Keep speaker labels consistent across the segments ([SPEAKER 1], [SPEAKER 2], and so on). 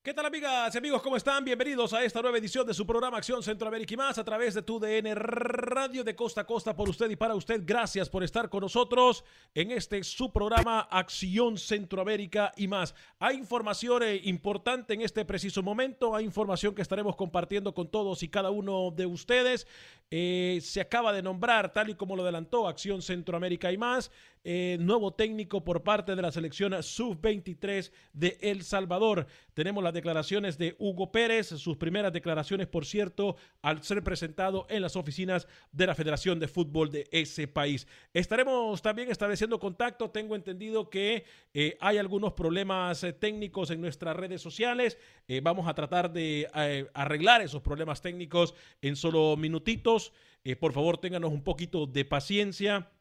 [SPEAKER 1] ¿Qué tal amigas y amigos? ¿Cómo están? Bienvenidos a esta nueva edición de su programa Acción Centroamérica y más a través de tu DN Radio de Costa a Costa por usted y para usted. Gracias por estar con nosotros en este su programa Acción Centroamérica y más. Hay información eh, importante en este preciso momento, hay información que estaremos compartiendo con todos y cada uno de ustedes. Eh, se acaba de nombrar, tal y como lo adelantó Acción Centroamérica y más, eh, nuevo técnico por parte de la selección sub-23 de El Salvador. Tenemos las declaraciones de Hugo Pérez, sus primeras declaraciones, por cierto, al ser presentado en las oficinas de la Federación de Fútbol de ese país. Estaremos también estableciendo contacto. Tengo entendido que eh, hay algunos problemas eh, técnicos en nuestras redes sociales. Eh, vamos a tratar de arreglar esos problemas técnicos en solo minutitos. Por favor, ténganos un poquito de paciencia.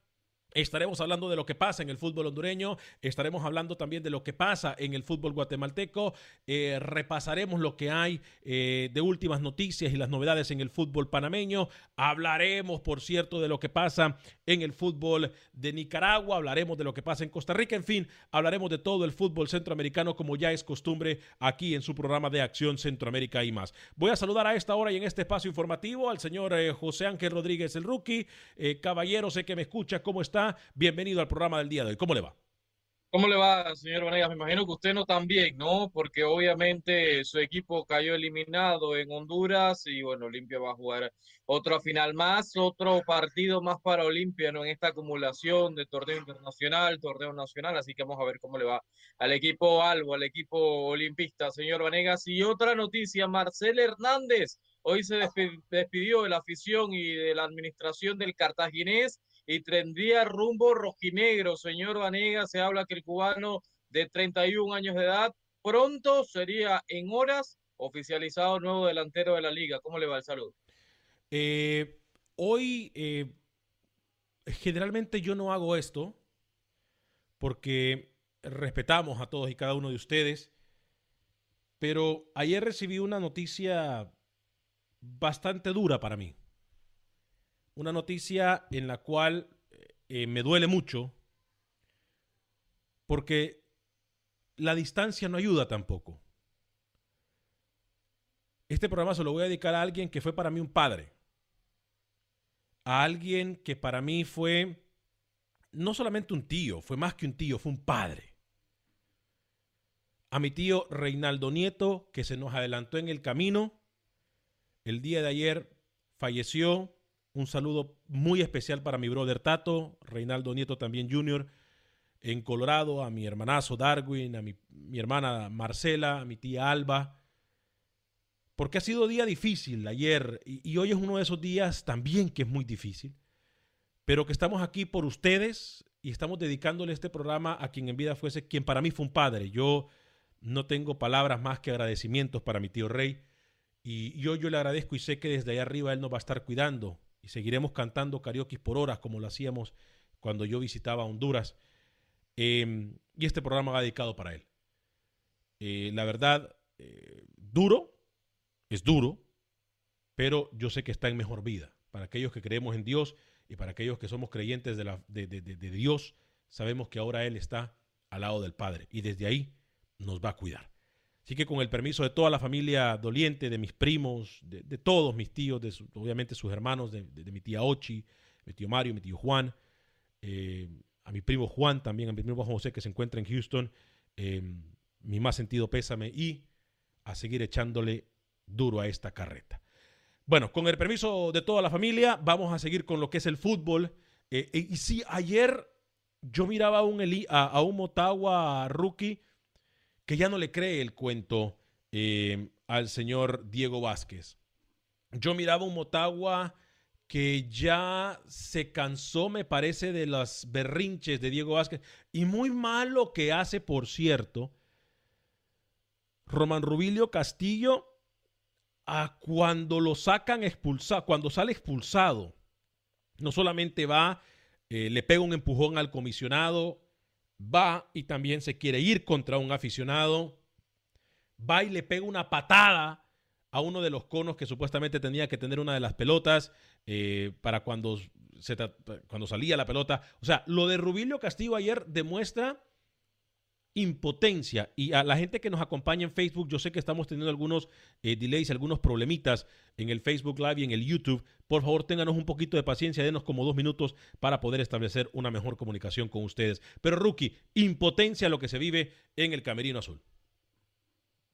[SPEAKER 1] Estaremos hablando de lo que pasa en el fútbol hondureño, estaremos hablando también de lo que pasa en el fútbol guatemalteco, eh, repasaremos lo que hay eh, de últimas noticias y las novedades en el fútbol panameño, hablaremos, por cierto, de lo que pasa en el fútbol de Nicaragua, hablaremos de lo que pasa en Costa Rica, en fin, hablaremos de todo el fútbol centroamericano como ya es costumbre aquí en su programa de Acción Centroamérica y más. Voy a saludar a esta hora y en este espacio informativo al señor eh, José Ángel Rodríguez, el rookie. Caballero, sé que me escucha, ¿cómo está? Bienvenido al programa del día de hoy. ¿Cómo le va?
[SPEAKER 2] ¿Cómo le va, señor Vanegas? Me imagino que usted no también, ¿no? Porque obviamente su equipo cayó eliminado en Honduras y bueno, Olimpia va a jugar otra final más, otro partido más para Olimpia, ¿no? En esta acumulación de torneo internacional, torneo nacional, así que vamos a ver cómo le va al equipo Albo, al equipo olimpista, señor Vanegas. Y otra noticia, Marcel Hernández hoy se despi- despidió de la afición y de la administración del Cartaginés y tendría rumbo rojinegro. Señor Vanega, se habla que el cubano de 31 años de edad pronto sería en horas oficializado nuevo delantero de la liga. ¿Cómo le va el saludo?
[SPEAKER 1] Eh, hoy, eh, generalmente yo no hago esto porque respetamos a todos y cada uno de ustedes, pero ayer recibí una noticia bastante dura para mí. Una noticia en la cual eh, me duele mucho porque la distancia no ayuda tampoco. Este programa se lo voy a dedicar a alguien que fue para mí un padre. A alguien que para mí fue no solamente un tío, fue más que un tío, fue un padre. A mi tío Reinaldo Nieto, que se nos adelantó en el camino. El día de ayer falleció. Un saludo muy especial para mi brother Tato, Reinaldo Nieto también Jr. en Colorado, a mi hermanazo Darwin, a mi, mi hermana Marcela, a mi tía Alba. Porque ha sido día difícil ayer y, hoy es uno de esos días también que es muy difícil. pero que estamos aquí por ustedes y estamos dedicándole este programa a quien en vida fuese, quien para mí fue un padre. Yo no tengo palabras más que agradecimientos para mi tío Rey y yo, yo le agradezco y sé que desde ahí arriba él nos va a estar cuidando seguiremos cantando karaoke por horas como lo hacíamos cuando yo visitaba Honduras. Em, y este programa va dedicado para él. Eh, la verdad, eh, duro, es duro, pero yo sé que está en mejor vida. Para aquellos que creemos en Dios y para aquellos que somos creyentes de Dios, sabemos que ahora Él está al lado del Padre y desde ahí nos va a cuidar. Así que con el permiso de toda la familia doliente, de mis primos, de, todos mis tíos, de obviamente sus hermanos, de, mi tía Ochi, mi tío Mario, mi tío Juan, eh, a mi primo Juan también, a mi primo José que se encuentra en Houston, eh, mi más sentido pésame y a seguir echándole duro a esta carreta. Bueno, con el permiso de toda la familia, vamos a seguir con lo que es el fútbol. Eh, y sí, ayer yo miraba a un, a, a un Motagua rookie que ya no le cree el cuento eh, al señor Diego Vázquez. Yo miraba un Motagua que ya se cansó, me parece, de las berrinches de Diego Vázquez. Y muy malo que hace, por cierto, Román Rubilio Castillo a cuando lo sacan expulsado, cuando sale expulsado. No solamente va, eh, le pega un empujón al comisionado, va y también se quiere ir contra un aficionado, va y le pega una patada a uno de los conos que supuestamente tenía que tener una de las pelotas eh, para cuando, se, cuando salía la pelota. O sea, lo de Rubilio Castillo ayer demuestra impotencia. Y a la gente que nos acompaña en Facebook, yo sé que estamos teniendo algunos eh, delays, algunos problemitas en el Facebook Live y en el YouTube. Por favor, ténganos un poquito de paciencia, denos como dos minutos para poder establecer una mejor comunicación con ustedes. Pero, Rookie, impotencia lo que se vive en el Camerino Azul.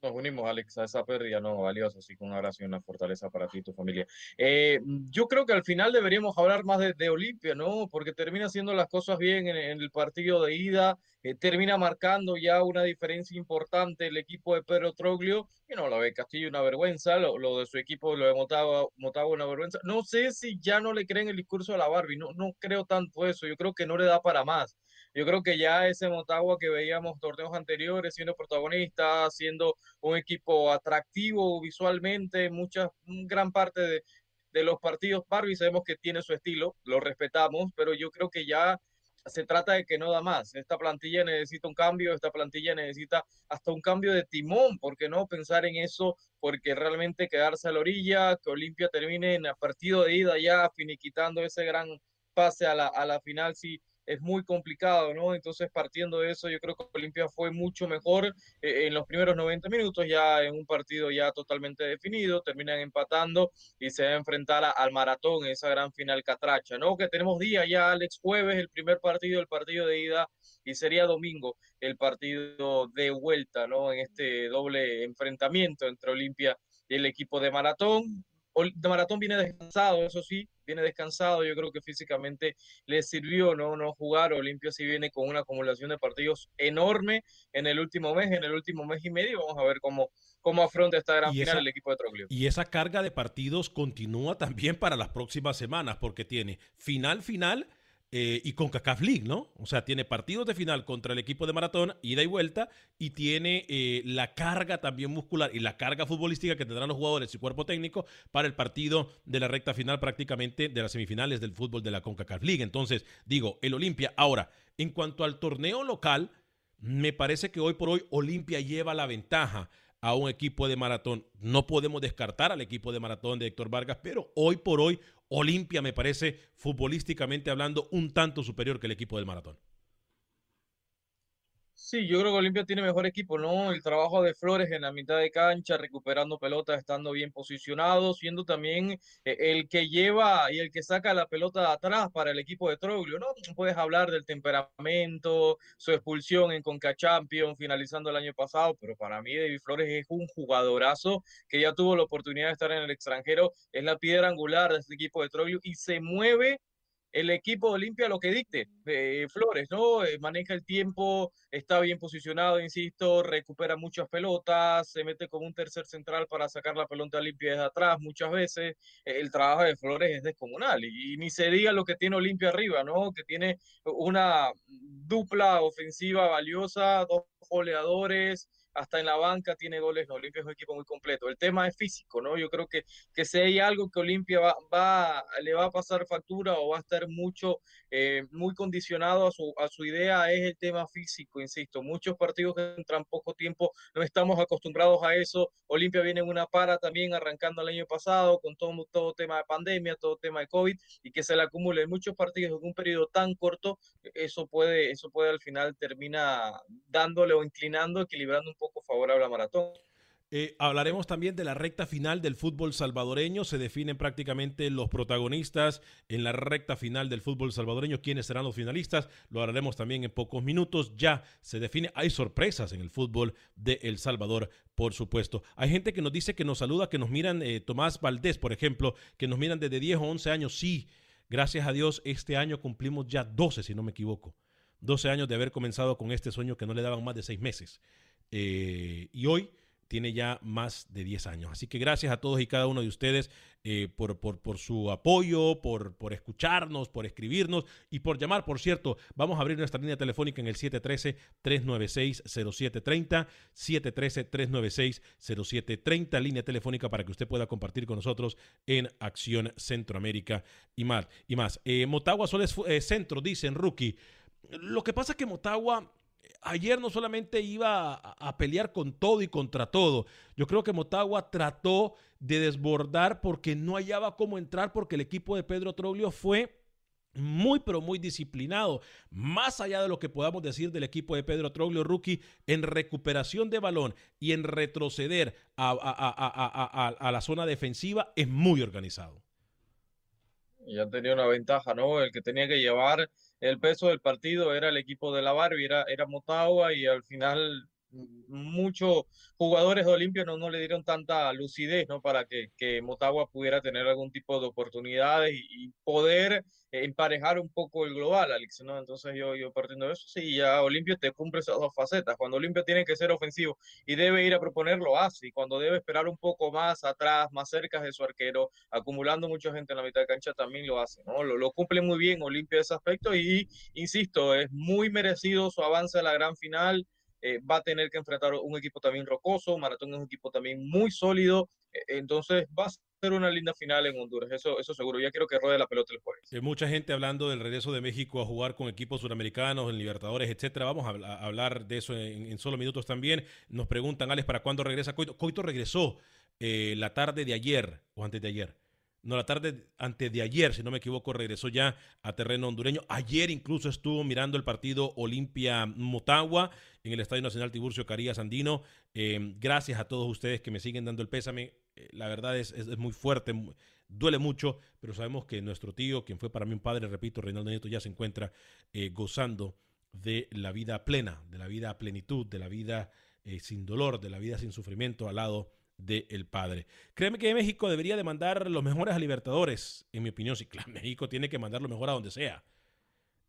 [SPEAKER 2] Nos unimos, Alex, a esa pérdida no valiosa, así que un abrazo y una fortaleza para ti y tu familia. Eh, yo creo que al final deberíamos hablar más de, Olimpia, ¿no? Porque termina haciendo las cosas bien en, el partido de ida, eh, termina marcando ya una diferencia importante el equipo de Pedro Troglio, y no, lo de Castillo una vergüenza, lo, de su equipo lo de Motagua, una vergüenza. No sé si ya no le creen el discurso a la Barbie, no, no creo tanto eso, yo creo que no le da para más. Yo creo que ya ese Motagua que veíamos torneos anteriores siendo protagonista, siendo un equipo atractivo visualmente, muchas, gran parte de, de los partidos, Barbie sabemos que tiene su estilo, lo respetamos, pero yo creo que ya se trata de que no da más. Esta plantilla necesita un cambio, esta plantilla necesita hasta un cambio de timón, porque no pensar en eso, porque realmente quedarse a la orilla, que Olimpia termine en el partido de ida ya finiquitando ese gran pase a la, a la final, sí es muy complicado, ¿no? Entonces, partiendo de eso, yo creo que Olimpia fue mucho mejor eh, en los primeros 90 minutos, ya en un partido ya totalmente definido, terminan empatando y se va a enfrentar al maratón, esa gran final catracha, ¿no? Que tenemos día ya, Alex, jueves, el primer partido, el partido de ida, y sería domingo el partido de vuelta, ¿no? En este doble enfrentamiento entre Olimpia y el equipo de maratón de Maratón viene descansado, eso sí, viene descansado. Yo creo que físicamente le sirvió no, no jugar. Olimpia sí viene con una acumulación de partidos enorme en el último mes, en el último mes y medio. Vamos a ver cómo, cómo afronta esta gran final el equipo de Troglio.
[SPEAKER 1] Y esa carga de partidos continúa también para las próximas semanas, porque tiene final, final eh, y con CACAF League, ¿no? O sea, tiene partidos de final contra el equipo de maratón, ida y vuelta, y tiene eh, la carga también muscular y la carga futbolística que tendrán los jugadores y cuerpo técnico para el partido de la recta final prácticamente de las semifinales del fútbol de la CONCACAF League. Entonces, digo, el Olimpia. Ahora, en cuanto al torneo local, me parece que hoy por hoy Olimpia lleva la ventaja a un equipo de maratón. No podemos descartar al equipo de maratón de Héctor Vargas, pero hoy por hoy Olimpia me parece futbolísticamente hablando un tanto superior que el equipo del maratón.
[SPEAKER 2] Sí, yo creo que Olimpia tiene mejor equipo, ¿no? El trabajo de Flores en la mitad de cancha, recuperando pelota, estando bien posicionado, siendo también eh, el que lleva y el que saca la pelota atrás para el equipo de Troglio, ¿no? Puedes hablar del temperamento, su expulsión en Conca Champions, finalizando el año pasado, pero para mí David Flores es un jugadorazo que ya tuvo la oportunidad de estar en el extranjero, es la piedra angular de este equipo de Troglio y se mueve el equipo de Olimpia lo que dicte. Eh, Flores, ¿no? Eh, maneja el tiempo, está bien posicionado, insisto, recupera muchas pelotas, se mete como un tercer central para sacar la pelota Olimpia desde atrás muchas veces. el trabajo de Flores es descomunal y, ni se diga lo que tiene Olimpia arriba, ¿no? Que tiene una dupla ofensiva valiosa, dos goleadores hasta en la banca tiene goles, no, Olimpia es un equipo muy completo. El tema es físico, ¿no? Yo creo que, que si hay algo que Olimpia va, va, le va a pasar factura o va a estar mucho, eh, muy condicionado a su, a su idea, es el tema físico, insisto. Muchos partidos que entran poco tiempo, no estamos acostumbrados a eso. Olimpia viene en una para también arrancando el año pasado con todo, todo tema de pandemia, todo tema de COVID, y que se le acumule muchos partidos en un periodo tan corto, eso puede, eso puede al final termina dándole o inclinando, equilibrando un favorable a Maratón.
[SPEAKER 1] Eh, hablaremos también de la recta final del fútbol salvadoreño. Se definen prácticamente los protagonistas en la recta final del fútbol salvadoreño. ¿Quiénes serán los finalistas? Lo hablaremos también en pocos minutos. Ya se define. Hay sorpresas en el fútbol de El Salvador, por supuesto. Hay gente que nos dice que nos saluda, que nos miran, eh, Tomás Valdés, por ejemplo, que nos miran desde 10 o 11 años. Sí, gracias a Dios, este año cumplimos ya 12, si no me equivoco. 12 años de haber comenzado con este sueño que no le daban más de 6 meses. Eh, y hoy tiene ya más de 10 años. Así que gracias a todos y cada uno de ustedes eh, por, por, su apoyo, por, por escucharnos, por escribirnos y por llamar. Por cierto, vamos a abrir nuestra línea telefónica en el 713-396-0730, 713-396-0730, línea telefónica para que usted pueda compartir con nosotros en Acción Centroamérica y más. Y más. Eh, Motagua solo es centro, dicen Rookie. Lo que pasa es que Motagua ayer no solamente iba a, pelear con todo y contra todo. Yo creo que Motagua trató de desbordar porque no hallaba cómo entrar porque el equipo de Pedro Troglio fue muy pero muy disciplinado, más allá de lo que podamos decir del equipo de Pedro Troglio Rookie en recuperación de balón y en retroceder a, a la zona defensiva, es muy organizado.
[SPEAKER 2] Ya tenía una ventaja, ¿no? El que tenía que llevar el peso del partido era el equipo de la Barbie, era, era Motagua y al final muchos jugadores de Olimpia no, no, le dieron tanta lucidez ¿no? para que, que Motagua pudiera tener algún tipo de oportunidades y, poder emparejar un poco el global, Alex. ¿no? Entonces yo, yo partiendo de eso, sí, ya Olimpia te cumple esas dos facetas. Cuando Olimpia tiene que ser ofensivo y debe ir a proponer, lo hace. Y cuando debe esperar un poco más atrás, más cerca de su arquero, acumulando mucha gente en la mitad de cancha, también lo hace. ¿no? Lo, lo cumple muy bien Olimpia ese aspecto y, insisto, es muy merecido su avance a la gran final. Eh, va a tener que enfrentar un equipo también rocoso, Maratón es un equipo también muy sólido, eh, entonces va a ser una linda final en Honduras, eso, eso seguro, ya quiero que rode la pelota el jueves.
[SPEAKER 1] Hay mucha gente hablando del regreso de México a jugar con equipos suramericanos, en Libertadores, etcétera, vamos a, hablar de eso en, solo minutos también, nos preguntan, Alex, ¿para cuándo regresa Coito? Coito regresó eh, la tarde de ayer, o antes de ayer, no, la tarde antes de ayer, si no me equivoco, regresó ya a terreno hondureño. Ayer incluso estuvo mirando el partido Olimpia Motagua en el Estadio Nacional Tiburcio Carías Andino. Eh, gracias a todos ustedes que me siguen dando el pésame. Eh, la verdad es, es, muy fuerte, duele mucho, pero sabemos que nuestro tío, quien fue para mí un padre, repito, Reinaldo Nieto, ya se encuentra eh, gozando de la vida plena, de la vida a plenitud, de la vida sin dolor, de la vida sin sufrimiento al lado del padre. Créeme que México debería de mandar los mejores a Libertadores, en mi opinión. Sí, claro, México tiene que mandar lo mejor a donde sea.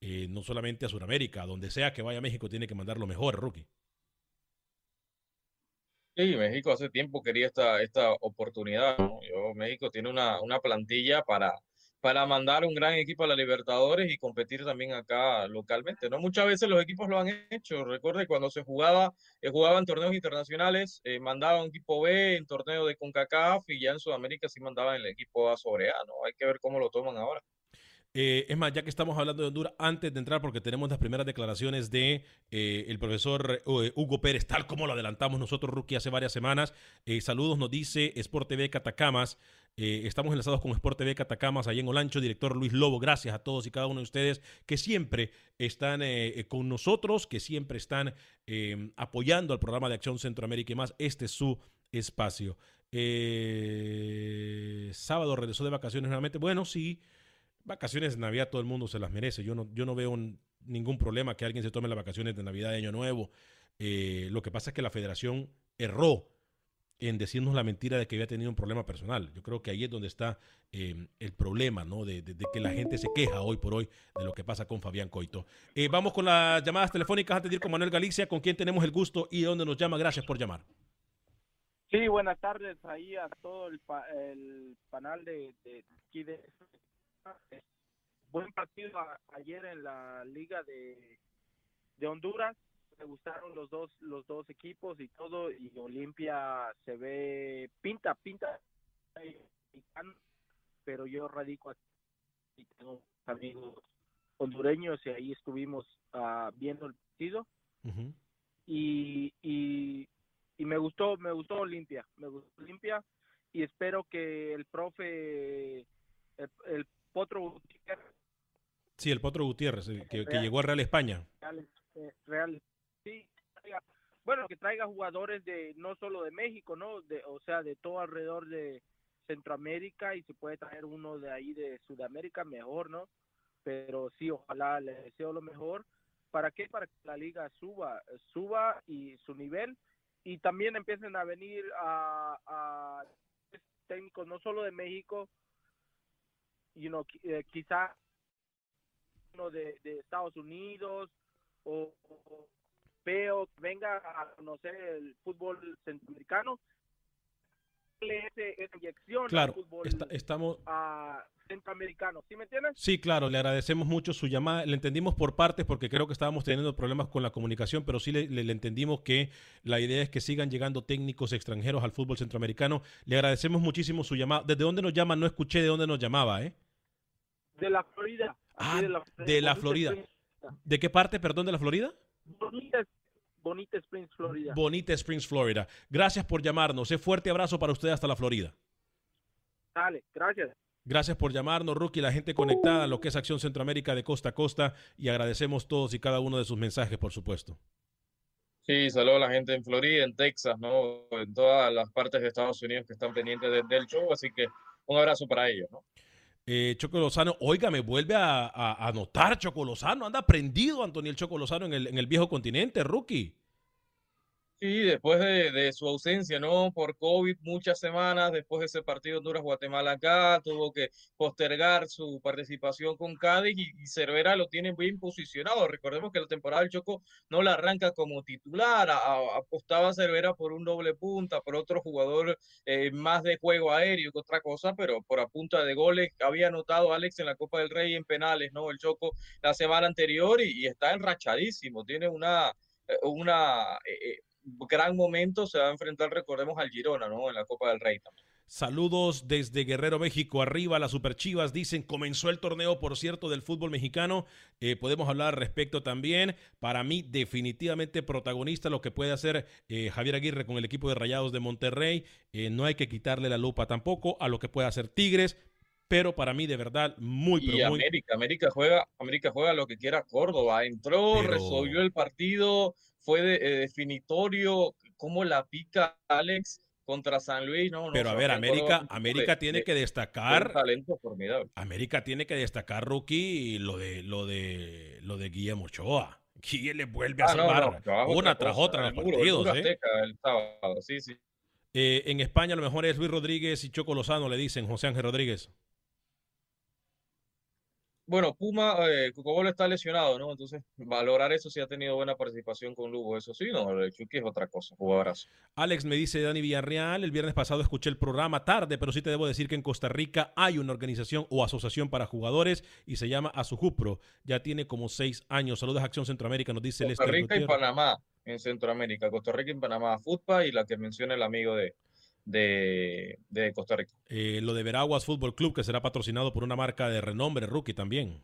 [SPEAKER 1] Eh, no solamente a Sudamérica, donde sea que vaya México tiene que mandar lo mejor, rookie.
[SPEAKER 2] Sí, México hace tiempo quería esta, esta oportunidad. Yo, México tiene una, una plantilla para, para mandar un gran equipo a la Libertadores y competir también acá localmente. No muchas veces los equipos lo han hecho. Recuerde cuando se jugaba, eh, jugaba en torneos internacionales, eh, mandaba un equipo B en torneo de CONCACAF y ya en Sudamérica sí mandaba el equipo A sobre A. ¿no? Hay que ver cómo lo toman ahora.
[SPEAKER 1] Eh, es más, ya que estamos hablando de Honduras, antes de entrar, porque tenemos las primeras declaraciones de el profesor Hugo Pérez, tal como lo adelantamos nosotros, Rookie, hace varias semanas. saludos, nos dice Sport TV Catacamas. Eh, estamos enlazados con Sport TV Catacamas, ahí en Olancho, director Luis Lobo. Gracias a todos y cada uno de ustedes que siempre están eh, eh, con nosotros, que siempre están apoyando al programa de Acción Centroamérica y más. Este es su espacio. sábado regresó de vacaciones nuevamente. Bueno, sí, vacaciones de Navidad todo el mundo se las merece. Yo no, yo no veo ningún problema que alguien se tome las vacaciones de Navidad de Año Nuevo. lo que pasa es que la federación erró en decirnos la mentira de que había tenido un problema personal. Yo creo que ahí es donde está eh, el problema, ¿no? De, que la gente se queja hoy por hoy de lo que pasa con Fabián Coito. Eh, vamos con las llamadas telefónicas antes de ir con Manuel Galicia, con quien tenemos el gusto y de dónde nos llama. Gracias por llamar.
[SPEAKER 3] Sí, buenas tardes ahí a todo el, pa- el panel de, de de buen partido a- ayer en la liga de, de Honduras. Me gustaron los dos los dos equipos y todo y Olimpia se ve pinta pinta pero yo radico aquí. Y tengo amigos hondureños y ahí estuvimos ah, viendo el partido. Y, y, y me gustó me gustó Olimpia me gustó Olimpia. Y espero que el profe el, el Potro Gutiérrez,
[SPEAKER 1] Sí, el Potro Gutiérrez, el que, llegó al Real España.
[SPEAKER 3] Real, eh, Real, sí, bueno que traiga jugadores de no solo de México no de, o sea de todo alrededor de Centroamérica y se puede traer uno de ahí de Sudamérica mejor no pero sí ojalá le deseo lo mejor. Para qué para que la liga suba suba y su nivel. Y también empiecen a venir a, a técnicos no solo de México you know, eh, quizá uno de, de Estados Unidos o, o veo venga a conocer el fútbol centroamericano esa inyección
[SPEAKER 1] Claro,
[SPEAKER 3] al fútbol
[SPEAKER 1] está- estamos...
[SPEAKER 3] ah, centroamericano ¿sí me entiendes?
[SPEAKER 1] Sí, claro, le agradecemos mucho su llamada. Le entendimos por partes porque creo que estábamos teniendo problemas con la comunicación, pero sí le, le- le entendimos que la idea es que sigan llegando técnicos extranjeros al fútbol centroamericano. Le agradecemos muchísimo su llamada. ¿Desde dónde nos llama? No escuché de dónde nos llamaba, ¿eh?
[SPEAKER 3] De la Florida
[SPEAKER 1] Ah, de la Florida.
[SPEAKER 3] Springs,
[SPEAKER 1] ¿De qué parte, perdón, de la Florida?
[SPEAKER 3] Bonita, Bonita Springs Florida
[SPEAKER 1] Bonita Springs, Florida. Gracias por llamarnos. Un fuerte abrazo para usted hasta la Florida.
[SPEAKER 3] dale gracias
[SPEAKER 1] Gracias por llamarnos, Rookie, la gente conectada a lo que es Acción Centroamérica de costa a costa y agradecemos todos y cada uno de sus mensajes, por supuesto.
[SPEAKER 2] Sí, saludos a la gente en Florida, en Texas, ¿no? En todas las partes de Estados Unidos que están pendientes de- del show, así que un abrazo para ellos, ¿no?
[SPEAKER 1] Eh, Choco Lozano, vuelve a, anotar Choco Lozano. Anda prendido Antoniel Choco Lozano en el, en el viejo continente, Rookie.
[SPEAKER 2] Sí, después de, de su ausencia, ¿no? Por COVID, muchas semanas, después de ese partido Honduras-Guatemala acá, tuvo que postergar su participación con Cádiz y, Cervera lo tiene bien posicionado. Recordemos que la temporada del Choco no la arranca como titular, a- apostaba Cervera por un doble punta, por otro jugador eh, más de juego aéreo que otra cosa, pero por a punta de goles había anotado Alex en la Copa del Rey en penales, ¿no? El Choco la semana anterior y, y está enrachadísimo, tiene una, eh, una eh, eh, gran momento, se va a enfrentar, recordemos, al Girona, ¿no? En la Copa del Rey también.
[SPEAKER 1] Saludos desde Guerrero, México. Arriba las Superchivas dicen, comenzó el torneo, por cierto, del fútbol mexicano. Eh, podemos hablar al respecto también. Para mí, definitivamente protagonista lo que puede hacer eh, Javier Aguirre con el equipo de Rayados de Monterrey. Eh, no hay que quitarle la lupa tampoco a lo que puede hacer Tigres. Pero para mí, de verdad, muy,
[SPEAKER 2] Y
[SPEAKER 1] pero muy...
[SPEAKER 2] América, América juega, América juega lo que quiera Córdoba. Entró,
[SPEAKER 1] Pero-
[SPEAKER 2] resolvió el partido, fue de- eh, definitorio. ¿Cómo la pica Alex contra San Luis? No, no,
[SPEAKER 1] Pero a ver, América, América
[SPEAKER 2] de-
[SPEAKER 1] tiene
[SPEAKER 2] de-
[SPEAKER 1] que
[SPEAKER 2] de
[SPEAKER 1] destacar...
[SPEAKER 2] talento formidable.
[SPEAKER 1] América tiene que destacar, rookie, lo de lo de lo de Guillermo Ochoa. Guille le vuelve a
[SPEAKER 2] Ah,
[SPEAKER 1] salvar
[SPEAKER 2] no, trabajo
[SPEAKER 1] una tras otra en los partidos. ¿eh?
[SPEAKER 2] Azteca el sábado, sí, sí.
[SPEAKER 1] Eh, en España lo mejor es Luis Rodríguez y Choco Lozano, le dicen José Ángel Rodríguez.
[SPEAKER 2] Bueno, Puma, eh, Cocobolo está lesionado, ¿no? Entonces, valorar eso si ha tenido buena participación con Lugo, eso sí, no, el Chucky es otra cosa, jugadorazo.
[SPEAKER 1] Alex me dice Dani Villarreal, el viernes pasado escuché el programa tarde, pero sí te debo decir que en Costa Rica hay una organización o asociación para jugadores y se llama Azujupro. Ya tiene como seis años. Saludos a Acción Centroamérica, nos dice
[SPEAKER 2] Costa
[SPEAKER 1] Lester
[SPEAKER 2] Rica y. Panamá en Centroamérica, Costa Rica y Panamá, FUTPA y la que menciona el amigo de, de, de Costa Rica.
[SPEAKER 1] Eh, lo de Veraguas Fútbol Club, que será patrocinado por una marca de renombre, rookie también.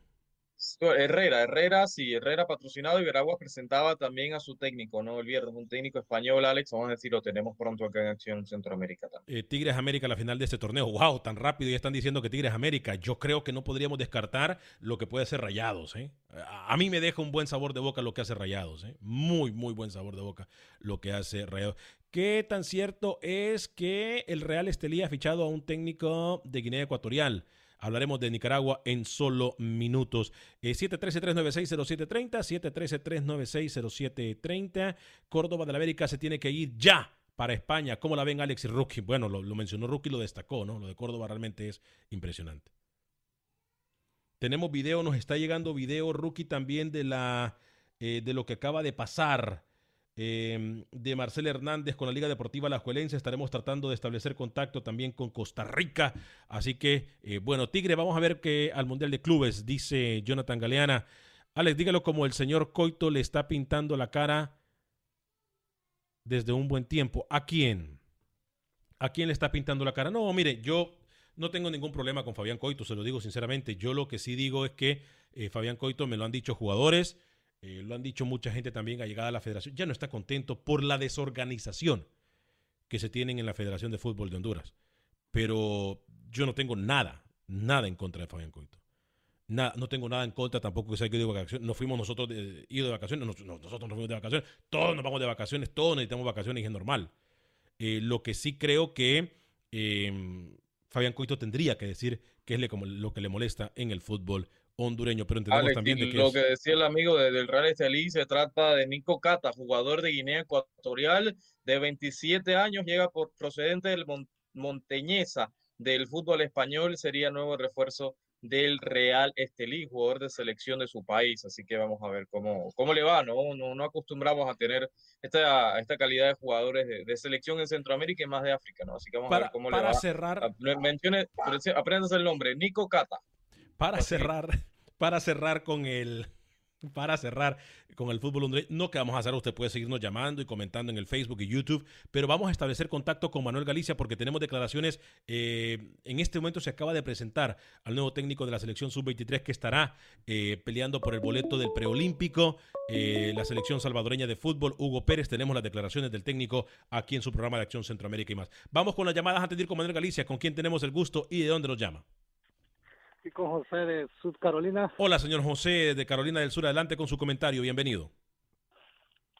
[SPEAKER 2] Herrera, Herrera, sí, Herrera patrocinado y Veraguas presentaba también a su técnico, ¿no? El viernes, un técnico español, Alex, vamos a decir, lo tenemos pronto acá en Acción Centroamérica también.
[SPEAKER 1] Eh, Tigres América la final de este torneo. Wow, tan rápido ya están diciendo que Tigres América. Yo creo que no podríamos descartar lo que puede hacer Rayados. ¿eh? A, a mí me deja un buen sabor de boca lo que hace Rayados. ¿eh? Muy, muy buen sabor de boca lo que hace Rayados. ¿Qué tan cierto es que el Real Estelí ha fichado a un técnico de Guinea Ecuatorial? Hablaremos de Nicaragua en solo minutos. Eh, 713-396-0730, 713-396-0730. Córdoba de la América se tiene que ir ya para España. ¿Cómo la ven Alex y Rookie? Bueno, lo, mencionó Rookie, lo destacó, ¿no? Lo de Córdoba realmente es impresionante. Tenemos video, nos está llegando video, Rookie, también de, la, eh, de lo que acaba de pasar eh, de Marcel Hernández con la Liga Deportiva La Juelense. Estaremos tratando de establecer contacto también con Costa Rica. Así que, eh, bueno, Tigre, vamos a ver que al Mundial de Clubes, dice Jonathan Galeana. Alex, dígalo como el señor Coito le está pintando la cara desde un buen tiempo. ¿A quién? ¿A quién le está pintando la cara? No, mire, yo no tengo ningún problema con Fabián Coito, se lo digo sinceramente. Yo lo que sí digo es que eh, Fabián Coito me lo han dicho jugadores, eh, lo han dicho mucha gente también a llegada a la federación. Ya no está contento por la desorganización que se tienen en la Federación de Fútbol de Honduras. Pero yo no tengo nada, nada en contra de Fabián Coito. Nada, no tengo nada en contra tampoco que se haya ido de vacaciones. No fuimos nosotros de, ido de vacaciones, no, nosotros no fuimos de vacaciones. Todos nos vamos de vacaciones, todos necesitamos vacaciones y es normal. Eh, lo que sí creo que eh, Fabián Coito tendría que decir qué es lo que le molesta en el fútbol hondureño, pero entendemos
[SPEAKER 2] Alex,
[SPEAKER 1] también de que
[SPEAKER 2] lo que decía el amigo de- del Real Estelí se trata de Nico Cata, jugador de Guinea Ecuatorial de 27 años, llega por procedente del Mon- Monteñesa del fútbol español, sería nuevo refuerzo del Real Estelí, jugador de selección de su país, así que vamos a ver cómo, cómo le va, ¿no? No, no acostumbramos a tener esta, esta calidad de jugadores de, de selección en Centroamérica y más de África, ¿no? Así que vamos a
[SPEAKER 1] Para-
[SPEAKER 2] ver cómo
[SPEAKER 1] para
[SPEAKER 2] le va.
[SPEAKER 1] cerrar-
[SPEAKER 2] Ah, Mencione, apréndase el nombre, Nico Cata.
[SPEAKER 1] para cerrar, para cerrar con el para cerrar con el fútbol hondureño, no que vamos a hacer, usted puede seguirnos llamando y comentando en el Facebook y YouTube, pero vamos a establecer contacto con Manuel Galicia porque tenemos declaraciones. eh, en este momento se acaba de presentar al nuevo técnico de la selección sub-23 que estará eh, peleando por el boleto del preolímpico, eh, la selección salvadoreña de fútbol, Hugo Pérez. Tenemos las declaraciones del técnico aquí en su programa de Acción Centroamérica y más. Vamos con las llamadas antes de con Manuel Galicia, con quien tenemos el gusto y de dónde nos llama.
[SPEAKER 4] Con José de Sud Carolina.
[SPEAKER 1] Hola, señor José de Carolina del Sur. Adelante con su comentario. Bienvenido.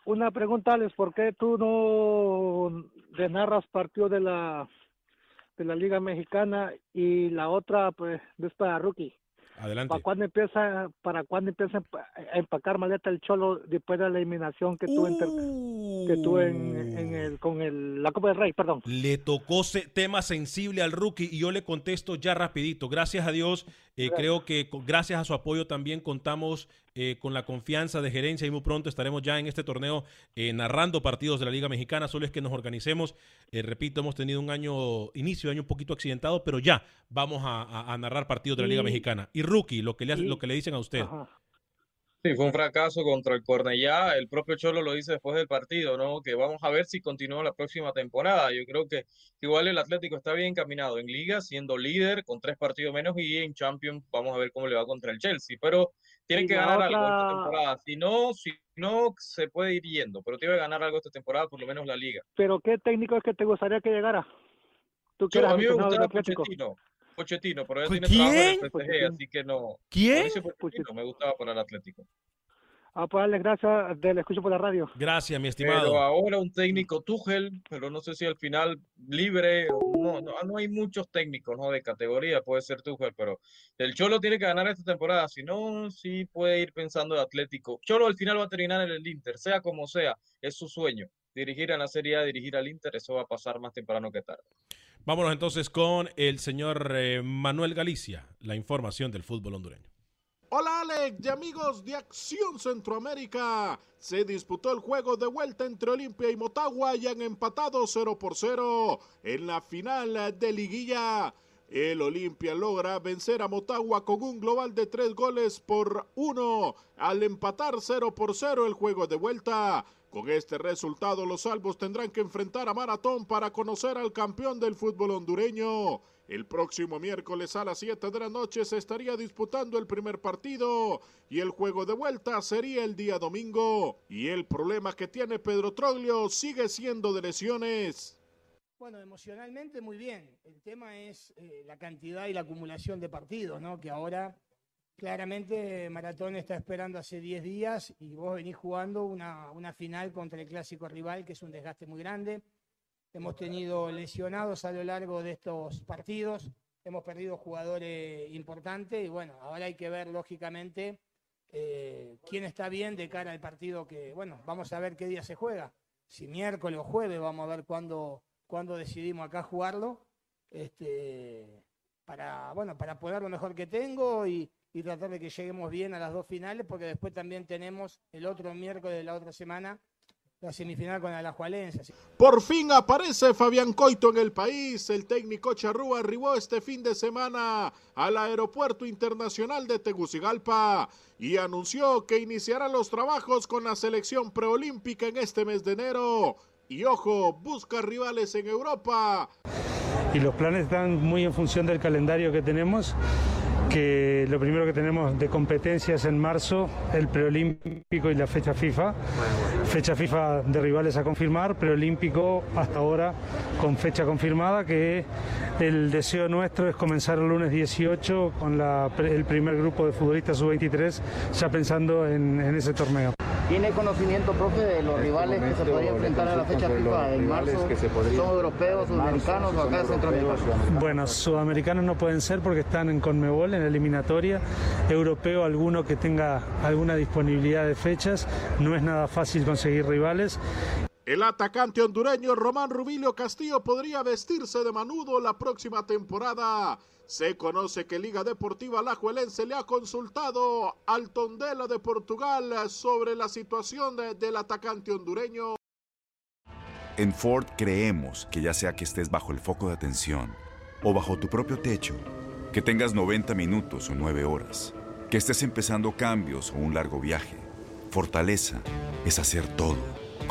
[SPEAKER 4] Una pregunta, Alex, ¿por qué tú no narras partido de la de la Liga Mexicana y la otra pues es para rookie?
[SPEAKER 1] Adelante.
[SPEAKER 4] ¿Para cuándo empieza para cuándo empieza a empa- a empacar maleta el Cholo después de la eliminación que en ter- que tuvo en, en el con el la Copa del Rey, perdón?
[SPEAKER 1] Le tocó tema sensible al rookie y yo le contesto ya rapidito. Gracias a Dios, eh, creo que gracias a su apoyo también contamos eh, con la confianza de gerencia y muy pronto estaremos ya en este torneo eh, narrando partidos de la Liga Mexicana. Solo es que nos organicemos. Eh, repito, hemos tenido un año, inicio de año un poquito accidentado, pero ya vamos a, a- a narrar partidos de la Liga Mexicana. Y rookie, lo que le, lo que le dicen a usted.
[SPEAKER 2] Sí, fue un fracaso contra el Cornellá. El propio Cholo lo dice después del partido, ¿no? Que vamos a ver si continúa la próxima temporada. Yo creo que igual el Atlético está bien encaminado en Liga, siendo líder con tres partidos menos y en Champions vamos a ver cómo le va contra el Chelsea. Pero tiene
[SPEAKER 4] Y
[SPEAKER 2] que ganar algo esta temporada. Si no, si no, se puede ir yendo. Pero tiene que ganar algo esta temporada, por lo menos la Liga.
[SPEAKER 4] Pero ¿qué técnico es que te gustaría que llegara? Tú
[SPEAKER 2] Yo, a mí me
[SPEAKER 4] Atlético.
[SPEAKER 2] Pochettino. Pochettino, pero
[SPEAKER 4] ¿Quién?
[SPEAKER 2] tiene trabajo en el PSG,
[SPEAKER 4] Pochettino.
[SPEAKER 2] así que no.
[SPEAKER 1] ¿Quién?
[SPEAKER 2] Pochettino me gustaba para el Atlético.
[SPEAKER 4] Ah, pues Alex, gracias, te lo escucho por la radio.
[SPEAKER 1] Gracias, mi
[SPEAKER 2] Pero
[SPEAKER 1] estimado.
[SPEAKER 2] ahora un técnico Tuchel, pero no sé si al final libre, o no, no, no hay muchos técnicos ¿no? de categoría, puede ser Tuchel, pero el Cholo tiene que ganar esta temporada, si no, sí puede ir pensando de Atlético. Cholo al final va a terminar en el Inter, sea como sea, es su sueño. Dirigir a la Serie A, dirigir al Inter, eso va a pasar más temprano que tarde.
[SPEAKER 1] Vámonos entonces con el señor eh, Manuel Galicia, la información del fútbol hondureño.
[SPEAKER 5] Hola Alex y amigos de Acción Centroamérica. Se disputó el juego de vuelta entre Olimpia y Motagua y han empatado 0 por 0 en la final de liguilla. El Olimpia logra vencer a Motagua con un global de tres goles por uno al empatar 0 por 0 el juego de vuelta. Con este resultado los salvos tendrán que enfrentar a Maratón para conocer al campeón del fútbol hondureño. El próximo miércoles a las 7 de la noche se estaría disputando el primer partido y el juego de vuelta sería el día domingo. Y el problema que tiene Pedro Troglio sigue siendo de lesiones.
[SPEAKER 6] Bueno, emocionalmente muy bien. El tema es eh, la cantidad y la acumulación de partidos, ¿no? Que ahora claramente Maratón está esperando hace 10 días y vos venís jugando una, una final contra el clásico rival, que es un desgaste muy grande. Hemos tenido lesionados a lo largo de estos partidos, hemos perdido jugadores importantes y bueno, ahora hay que ver lógicamente eh, quién está bien de cara al partido que, bueno, vamos a ver qué día se juega. si miércoles o jueves, vamos a ver cuándo, decidimos acá jugarlo, este, para, bueno, para poner lo mejor que tengo y, y tratar de que lleguemos bien a las dos finales, porque después también tenemos el otro miércoles de la otra semana la semifinal con Alajualense.
[SPEAKER 5] Por fin aparece Fabián Coito en el país. El técnico Charrúa arribó este fin de semana al Aeropuerto Internacional de Tegucigalpa y anunció que iniciará los trabajos con la selección preolímpica en este mes de enero. Y ojo, busca rivales en Europa.
[SPEAKER 7] Y los planes están muy en función del calendario que tenemos que lo primero que tenemos de competencias en marzo, el preolímpico y la fecha FIFA. Fecha FIFA de rivales a confirmar, preolímpico hasta ahora con fecha confirmada, que el deseo nuestro es comenzar el lunes 18 con el primer grupo de futbolistas sub-23, ya pensando en ese torneo.
[SPEAKER 8] ¿Tiene conocimiento, profe, de los rivales que se podrían enfrentar a la fecha FIFA en marzo? ¿Son europeos, sudamericanos o acá centroamericanos?
[SPEAKER 7] Bueno, sudamericanos no pueden ser porque están en Conmebol, en la eliminatoria. Europeo, alguno que tenga alguna disponibilidad de fechas. No es nada fácil conseguir rivales.
[SPEAKER 5] El atacante hondureño Román Rubilio Castillo podría vestirse de manudo la próxima temporada. Se conoce que Liga Deportiva Lajuelense le ha consultado al Tondela de Portugal sobre la situación del atacante hondureño.
[SPEAKER 9] En Ford creemos que ya sea que estés bajo el foco de atención o bajo tu propio techo, que tengas 90 minutos o 9 horas, que estés empezando cambios o un largo viaje, fortaleza es hacer todo,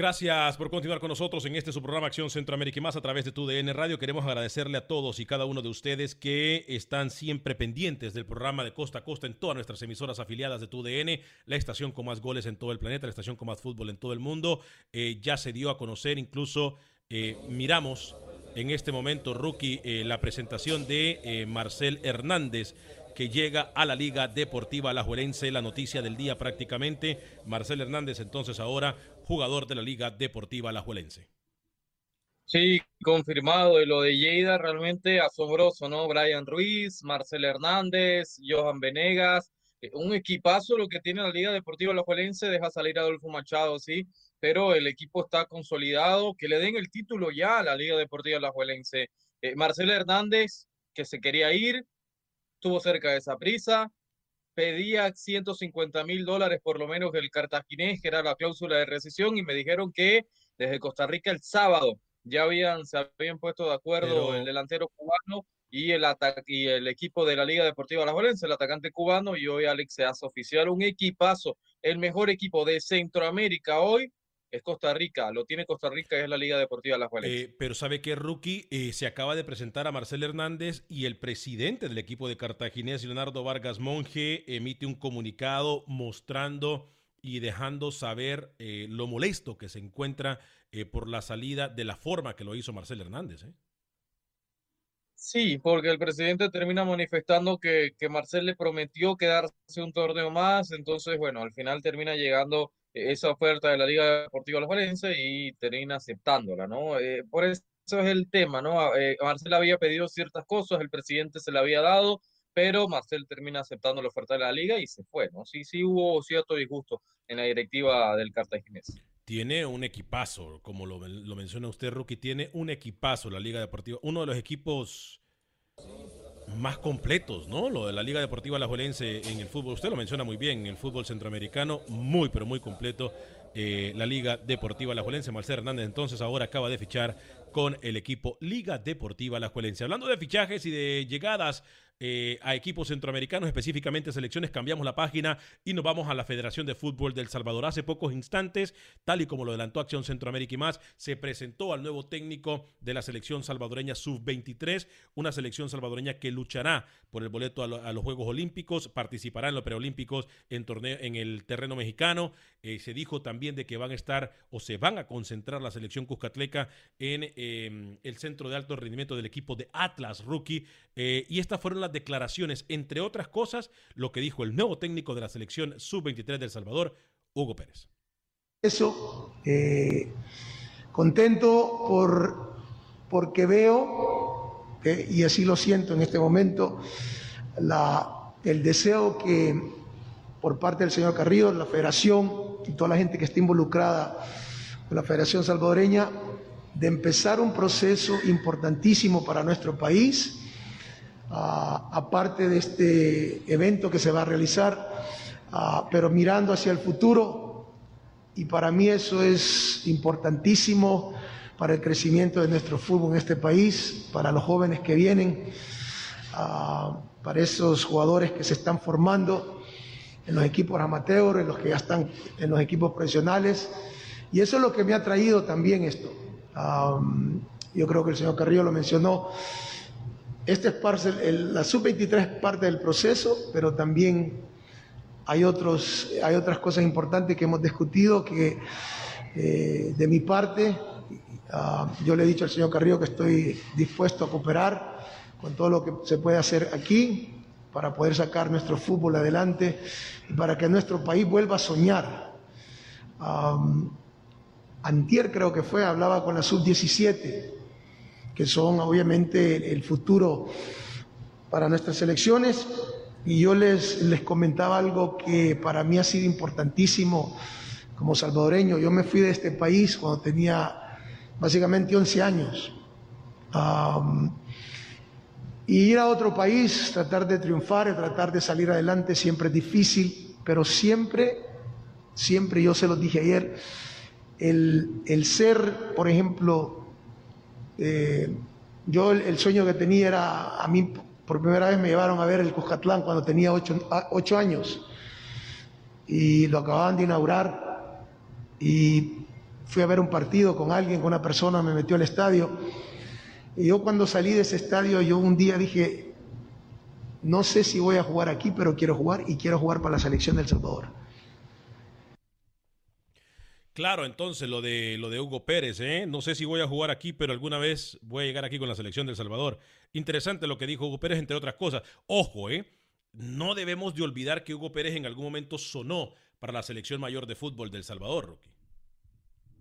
[SPEAKER 1] Gracias por continuar con nosotros en este su programa Acción Centroamérica y más a través de tu DN Radio. Queremos agradecerle a todos y cada uno de ustedes que están siempre pendientes del programa de Costa a Costa en todas nuestras emisoras afiliadas de tu DN, la estación con más goles en todo el planeta, la estación con más fútbol en todo el mundo. Eh, ya se dio a conocer, incluso eh, miramos en este momento, Rookie, eh, la presentación de Marcel Hernández que llega a la Liga Deportiva Alajuelense. La noticia del día prácticamente. Marcel Hernández entonces ahora jugador de la Liga Deportiva Alajuelense.
[SPEAKER 2] Sí, confirmado. Y lo de Lleida realmente asombroso, ¿no? Brian Ruiz, Marcel Hernández, Johan Venegas. Eh, un equipazo lo que tiene la Liga Deportiva Alajuelense. Deja salir a Adolfo Machado, sí. Pero el equipo está consolidado. Que le den el título ya a la Liga Deportiva Alajuelense. Eh, Marcel Hernández, que se quería ir, estuvo cerca de esa prisa, pedía 150 mil dólares por lo menos del cartaginés, que era la cláusula de rescisión, y me dijeron que desde Costa Rica el sábado ya habían, se habían puesto de acuerdo el delantero cubano y el, y el equipo de la Liga Deportiva La Valencia, el atacante cubano, y hoy Alex se hace oficial un equipazo, el mejor equipo de Centroamérica hoy, es Costa Rica, lo tiene Costa Rica, es la Liga Deportiva La Juárez.
[SPEAKER 1] Eh, pero sabe que Rookie eh, se acaba de presentar a Marcel Hernández y el presidente del equipo de Cartaginés, Leonardo Vargas Monge, emite un comunicado mostrando y dejando saber eh, lo molesto que se encuentra por la salida de la forma que lo hizo Marcel Hernández.
[SPEAKER 2] Sí, porque el presidente termina manifestando que, que Marcel le prometió quedarse un torneo más, entonces, bueno, al final termina llegando esa oferta de la Liga Deportiva Los Valencia y termina aceptándola, ¿no? Eh, por eso es el tema, ¿no? Eh, Marcel había pedido ciertas cosas, el presidente se la había dado, pero Marcel termina aceptando la oferta de la liga y se fue, ¿no? Sí, sí hubo cierto disgusto en la directiva del Cartaginés.
[SPEAKER 1] Tiene un equipazo, como lo, menciona usted, Rookie, tiene un equipazo la Liga Deportiva, uno de los equipos más completos, ¿no? Lo de la Liga Deportiva Alajuelense en el fútbol, usted lo menciona muy bien, en el fútbol centroamericano, muy, pero muy completo. Eh, la Liga Deportiva Alajuelense, Marcel Hernández, entonces ahora acaba de fichar con el equipo Liga Deportiva Alajuelense. Hablando de fichajes y de llegadas eh, a equipos centroamericanos, específicamente selecciones, cambiamos la página y nos vamos a la Federación de Fútbol del Salvador. Hace pocos instantes, tal y como lo adelantó Acción Centroamérica y más, se presentó al nuevo técnico de la selección salvadoreña sub-23, una selección salvadoreña que luchará por el boleto a, los Juegos Olímpicos, participará en los preolímpicos en, torneo, en el terreno mexicano. Eh, se dijo también de que van a estar o se van a concentrar la selección Cuscatleca en em, el centro de alto rendimiento del equipo de Atlas Rookie. Eh, y estas fueron las declaraciones, entre otras cosas, lo que dijo el nuevo técnico de la selección sub-23 del Salvador, Hugo Pérez.
[SPEAKER 10] Eso, eh, contento por, porque veo, y así lo siento en este momento, la, el deseo que por parte del señor Carrillo, la federación y toda la gente que está involucrada con la Federación Salvadoreña, de empezar un proceso importantísimo para nuestro país, aparte de este evento que se va a realizar, pero mirando hacia el futuro, y para mí eso es importantísimo para el crecimiento de nuestro fútbol en este país, para los jóvenes que vienen, para esos jugadores que se están formando en los equipos amateurs, en los que ya están en los equipos profesionales. Y eso es lo que me ha traído también esto. yo creo que el señor Carrillo lo mencionó. Este es parte, la sub-23 es parte del proceso, pero también hay, otros, hay otras cosas importantes que hemos discutido que eh, de mi parte, yo le he dicho al señor Carrillo que estoy dispuesto a cooperar con todo lo que se puede hacer aquí para poder sacar nuestro fútbol adelante y para que nuestro país vuelva a soñar. antier creo que fue, hablaba con la sub-17, que son obviamente el futuro para nuestras elecciones, y yo les, les comentaba algo que para mí ha sido importantísimo como salvadoreño. Yo me fui de este país cuando tenía básicamente 11 años. Y ir a otro país, tratar de triunfar, tratar de salir adelante siempre es difícil, pero siempre, siempre, yo se lo dije ayer, el, ser, por ejemplo, eh, yo el, sueño que tenía era, a mí por primera vez me llevaron a ver el Cuscatlán cuando tenía ocho, años y lo acababan de inaugurar y fui a ver un partido con alguien, con una persona, me metió al estadio y yo cuando salí de ese estadio, yo un día dije, no sé si voy a jugar aquí, pero quiero jugar y quiero jugar para la selección del Salvador.
[SPEAKER 1] Claro, entonces lo de lo de Hugo Pérez, ¿eh? no sé si voy a jugar aquí, pero alguna vez voy a llegar aquí con la selección del Salvador. Interesante lo que dijo Hugo Pérez, entre otras cosas. Ojo, ¿eh? no debemos de olvidar que Hugo Pérez en algún momento sonó para la selección mayor de fútbol del Salvador, Rocky.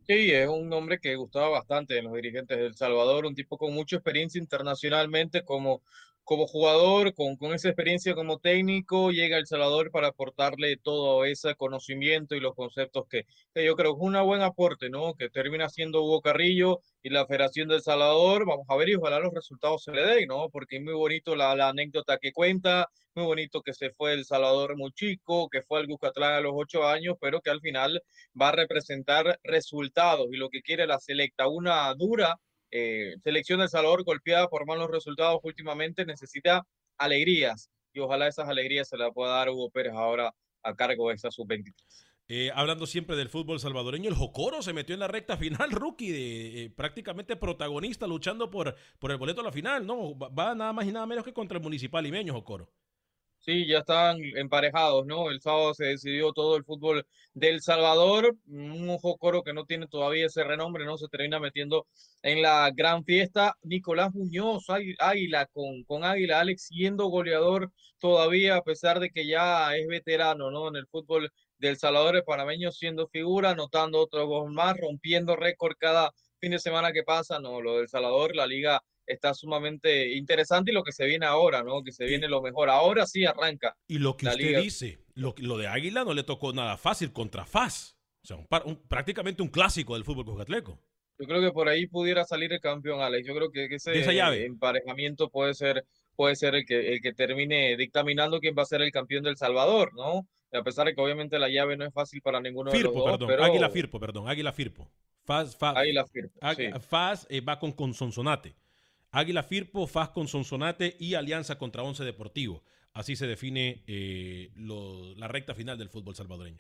[SPEAKER 2] Sí, es un hombre que gustaba bastante en los dirigentes del Salvador, un tipo con mucha experiencia internacionalmente como, como jugador, con, con esa experiencia como técnico, llega El Salvador para aportarle todo ese conocimiento y los conceptos que, que yo creo que es un buen aporte, ¿no? Que termina siendo Hugo Carrillo y la Federación del Salvador. Vamos a ver y ojalá los resultados se le den, ¿no? Porque es muy bonito la, la anécdota que cuenta, muy bonito que se fue El Salvador muy chico, que fue al Gucatlán a los ocho años, pero que al final va a representar resultados y lo que quiere la selecta, una dura eh, selección del Salvador golpeada por malos resultados últimamente, necesita alegrías y ojalá esas alegrías se las pueda dar Hugo Pérez ahora a cargo de esa sub-23.
[SPEAKER 1] Eh, hablando siempre del fútbol salvadoreño, el Jocoro se metió en la recta final, rookie, de, eh, prácticamente protagonista luchando por, por el boleto a la final, ¿no? Va nada más y nada menos que contra el Municipal Limeño, Jocoro.
[SPEAKER 2] Sí, ya están emparejados, ¿no? El sábado se decidió todo el fútbol del Salvador, un Jocoro que no tiene todavía ese renombre, ¿no? Se termina metiendo en la gran fiesta. Nicolás Muñoz, Águila, con, con Águila, Alex siendo goleador todavía, a pesar de que ya es veterano, ¿no? En el fútbol del Salvador, el panameño siendo figura, anotando otro gol más, rompiendo récord cada fin de semana que pasa, no, lo del Salvador, la liga está sumamente interesante y lo que se viene ahora, ¿no? Que se viene lo mejor. Ahora sí arranca.
[SPEAKER 1] Y lo que usted dice, lo, lo, de Águila no le tocó nada fácil contra FAS. O sea, prácticamente un clásico del fútbol coscatleco.
[SPEAKER 2] Yo creo que por ahí pudiera salir el campeón, Alex. Yo creo que, ese emparejamiento puede ser, puede ser el que, el que termine dictaminando quién va a ser el campeón del Salvador, ¿no? A pesar de que obviamente la llave no es fácil para ninguno de los dos.
[SPEAKER 1] Perdón. Águila Firpo, perdón. Águila Firpo. Faz,
[SPEAKER 2] Águila Firpo.
[SPEAKER 1] Faz eh, va con, con Sonsonate. Águila Firpo, FAS con Sonsonate y Alianza contra Once Deportivo. Así se define eh, la recta final del fútbol salvadoreño.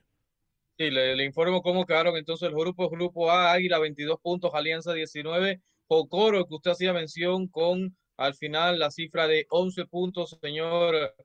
[SPEAKER 2] Sí, le, le informo cómo quedaron entonces los grupos. Grupo A, Águila 22 puntos, Alianza 19, Jocoro, que usted hacía mención con al final la cifra de 11 puntos, señor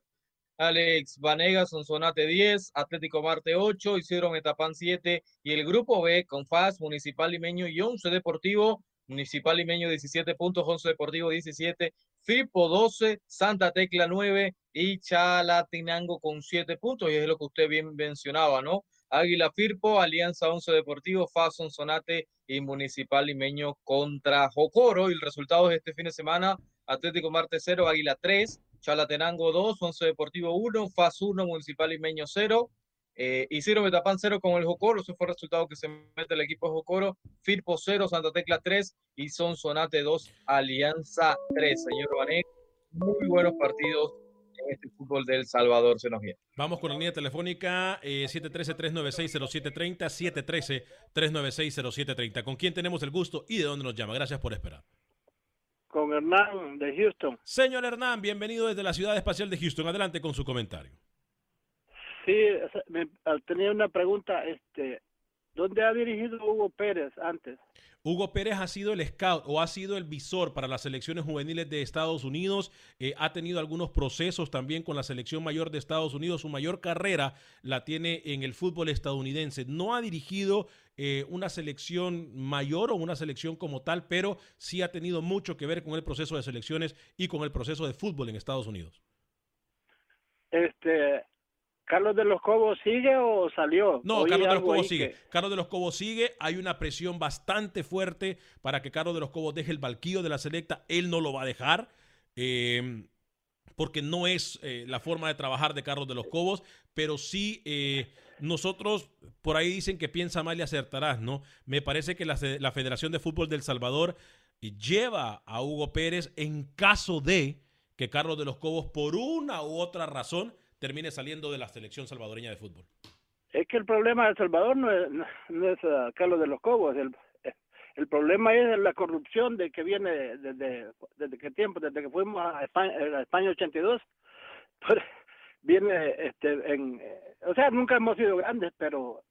[SPEAKER 2] Alex Vanegas, Sonsonate 10, Atlético Marte 8, Isidro Metapán 7 y el grupo B con FAS, Municipal Limeño y 11 Deportivo, Municipal Limeño 17 puntos, 11 Deportivo 17, FIPO 12, Santa Tecla 9 y Chalatenango con 7 puntos y es lo que usted bien mencionaba, ¿no? Águila Firpo, Alianza 11 Deportivo, FAS Sonsonate y Municipal Limeño contra Jocoro. Y el resultado de este fin de semana, Atlético Marte 0, Águila 3, Chalatenango 2, 11 Deportivo 1, FAS 1, Municipal Limeño 0, eh, Isidro Metapán 0 con el Jocoro, ese fue el resultado que se mete el equipo de Jocoro, Firpo 0, Santa Tecla 3 y Sonsonate 2, Alianza 3. Señor Vanek, muy buenos partidos en este fútbol del Salvador, se nos viene.
[SPEAKER 1] Vamos con la línea telefónica eh, 713-396-0730, 713-396-0730. ¿Con quién tenemos el gusto y de dónde nos llama? Gracias por esperar.
[SPEAKER 4] Con Hernán de Houston.
[SPEAKER 1] Señor Hernán, bienvenido desde la Ciudad Espacial de Houston. Adelante con su comentario.
[SPEAKER 4] Sí, me- tenía una pregunta. Este, ¿Dónde ha dirigido Hugo Pérez antes?
[SPEAKER 1] Hugo Pérez ha sido el scout o ha sido el visor para las selecciones juveniles de Estados Unidos. Eh, ha tenido algunos procesos también con la selección mayor de Estados Unidos. Su mayor carrera la tiene en el fútbol estadounidense. No ha dirigido eh, una selección mayor o una selección como tal, pero sí ha tenido mucho que ver con el proceso de selecciones y con el proceso de fútbol en Estados Unidos.
[SPEAKER 4] Este, ¿Carlos de los Cobos sigue o salió?
[SPEAKER 1] No, Carlos de los Cobos sigue.
[SPEAKER 4] que-
[SPEAKER 1] Carlos de los Cobos sigue. Hay una presión bastante fuerte para que Carlos de los Cobos deje el balquillo de la selecta. Él no lo va a dejar. eh, porque no es eh, la forma de trabajar de Carlos de los Cobos, pero sí eh, nosotros, por ahí dicen que piensa mal y acertarás, ¿no? Me parece que la Federación de Fútbol del Salvador lleva a Hugo Pérez en caso de que Carlos de los Cobos, por una u otra razón, termine saliendo de la selección salvadoreña de fútbol.
[SPEAKER 4] Es que el problema de El Salvador no es, ah, Carlos de los Cobos. El, problema es la corrupción de que viene desde, desde qué tiempo, desde que fuimos a España, a España 82. Pues, viene este, en. eh, O sea, nunca hemos sido grandes, pero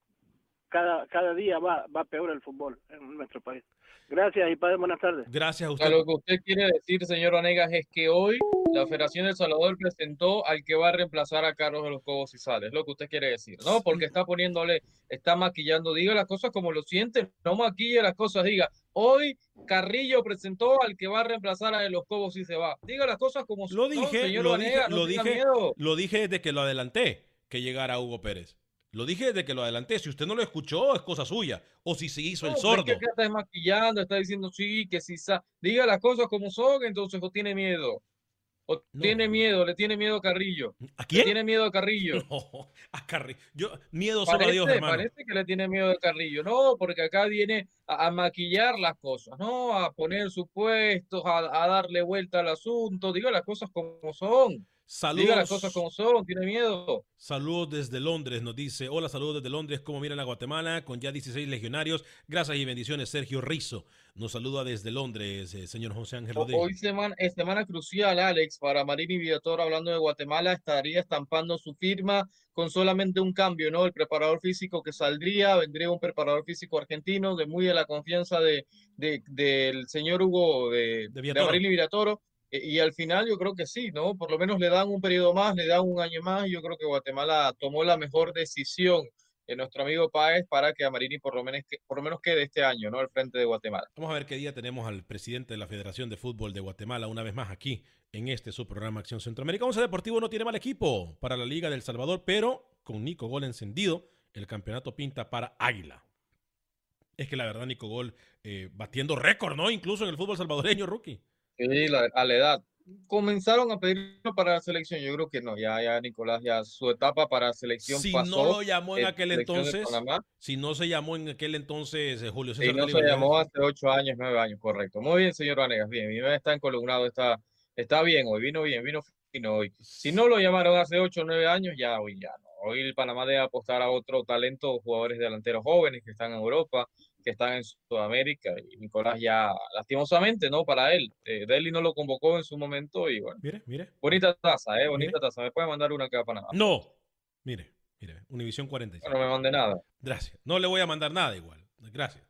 [SPEAKER 4] cada, cada día va, va peor el fútbol en nuestro país. Gracias y padre, buenas tardes.
[SPEAKER 1] Gracias a usted.
[SPEAKER 2] lo que usted quiere decir, señor Vanegas, es que hoy la Federación del Salvador presentó al que va a reemplazar a Carlos de los Cobos y Sales. Es lo que usted quiere decir, ¿no? Porque está poniéndole, está maquillando, diga las cosas como lo sienten, no maquille las cosas, diga, hoy Carrillo presentó al que va a reemplazar a de los Cobos y se va. Diga las cosas como
[SPEAKER 1] Lo
[SPEAKER 2] son,
[SPEAKER 1] dije,
[SPEAKER 2] señor
[SPEAKER 1] lo dije,
[SPEAKER 2] no
[SPEAKER 1] lo dije,
[SPEAKER 2] miedo.
[SPEAKER 1] lo dije desde que lo adelanté que llegara Hugo Pérez. Lo dije desde que lo adelanté. Si usted no lo escuchó, es cosa suya. O si se hizo el
[SPEAKER 2] No, pero
[SPEAKER 1] sordo.
[SPEAKER 2] es que está maquillando, está diciendo sí, que si sa- diga las cosas como son, entonces o tiene miedo. O tiene miedo, le tiene miedo a Carrillo.
[SPEAKER 1] ¿A quién?
[SPEAKER 2] Le tiene miedo a Carrillo.
[SPEAKER 1] No, a Carrillo. Yo, miedo solo a Dios, hermano.
[SPEAKER 2] parece que le tiene miedo a Carrillo. No, porque acá viene a, a maquillar las cosas, ¿no? A poner supuestos, a, a darle vuelta al asunto. Diga las cosas como son. Diga las
[SPEAKER 1] Saludos.
[SPEAKER 2] cosas como son, tiene miedo.
[SPEAKER 1] Saludos desde Londres, nos dice. Hola, saludos desde Londres. ¿Cómo miran a Guatemala? Con ya 16 legionarios. Gracias y bendiciones, Sergio Rizo. Nos saluda desde Londres, eh, señor José Ángel Rodríguez.
[SPEAKER 2] Hoy semana, es semana crucial, Alex, para Marini Villator hablando de Guatemala, estaría estampando su firma con solamente un cambio, ¿no? El preparador físico que saldría, vendría un preparador físico argentino de muy de la confianza de, de- del señor Hugo de, de
[SPEAKER 1] Villatoro.
[SPEAKER 2] Marini Villatoro. Y al final yo creo que sí, ¿no? Por lo menos le dan un periodo más, le dan un año más, yo creo que Guatemala tomó la mejor decisión de nuestro amigo Páez para que a Marini por lo menos, por lo menos quede este año, ¿no? Al frente de Guatemala.
[SPEAKER 1] Vamos a ver qué día tenemos al presidente de la Federación de Fútbol de Guatemala una vez más aquí en este su programa Acción Centroamérica. Once Deportivo no tiene mal equipo para la Liga del Salvador, pero con Nico Gol encendido, el campeonato pinta para Águila. Es que la verdad, Nico Gol eh, batiendo récord, ¿no? Incluso en el fútbol salvadoreño, rookie.
[SPEAKER 2] Sí, la- a la edad. Comenzaron a pedirlo para la selección. Yo creo que no, ya, ya Nicolás, ya su etapa para selección
[SPEAKER 1] Si
[SPEAKER 2] pasó.
[SPEAKER 1] no lo llamó en
[SPEAKER 2] eh,
[SPEAKER 1] aquel entonces, si no se llamó en aquel entonces eh, Julio César
[SPEAKER 2] no
[SPEAKER 1] Delgado
[SPEAKER 2] se llamó hace ocho años, nueve años, correcto. Muy bien, señor Vanegas, bien. Mi está encolumnado, está, está bien hoy, vino bien, vino fino hoy. Si no lo llamaron hace ocho o nueve años, ya hoy ya no. Hoy el Panamá debe apostar a otro talento, jugadores delanteros jóvenes que están en Europa, que están en Sudamérica y Nicolás ya lastimosamente, ¿no? Para él, eh, Delhi no lo convocó en su momento y bueno.
[SPEAKER 1] Mire, mire.
[SPEAKER 2] Bonita taza, ¿eh? Bonita taza. ¿Me puede mandar una acá para nada?
[SPEAKER 1] No. Mire, mire, Univisión 45.
[SPEAKER 2] No me mande nada.
[SPEAKER 1] Gracias. No le voy a mandar nada igual. Gracias.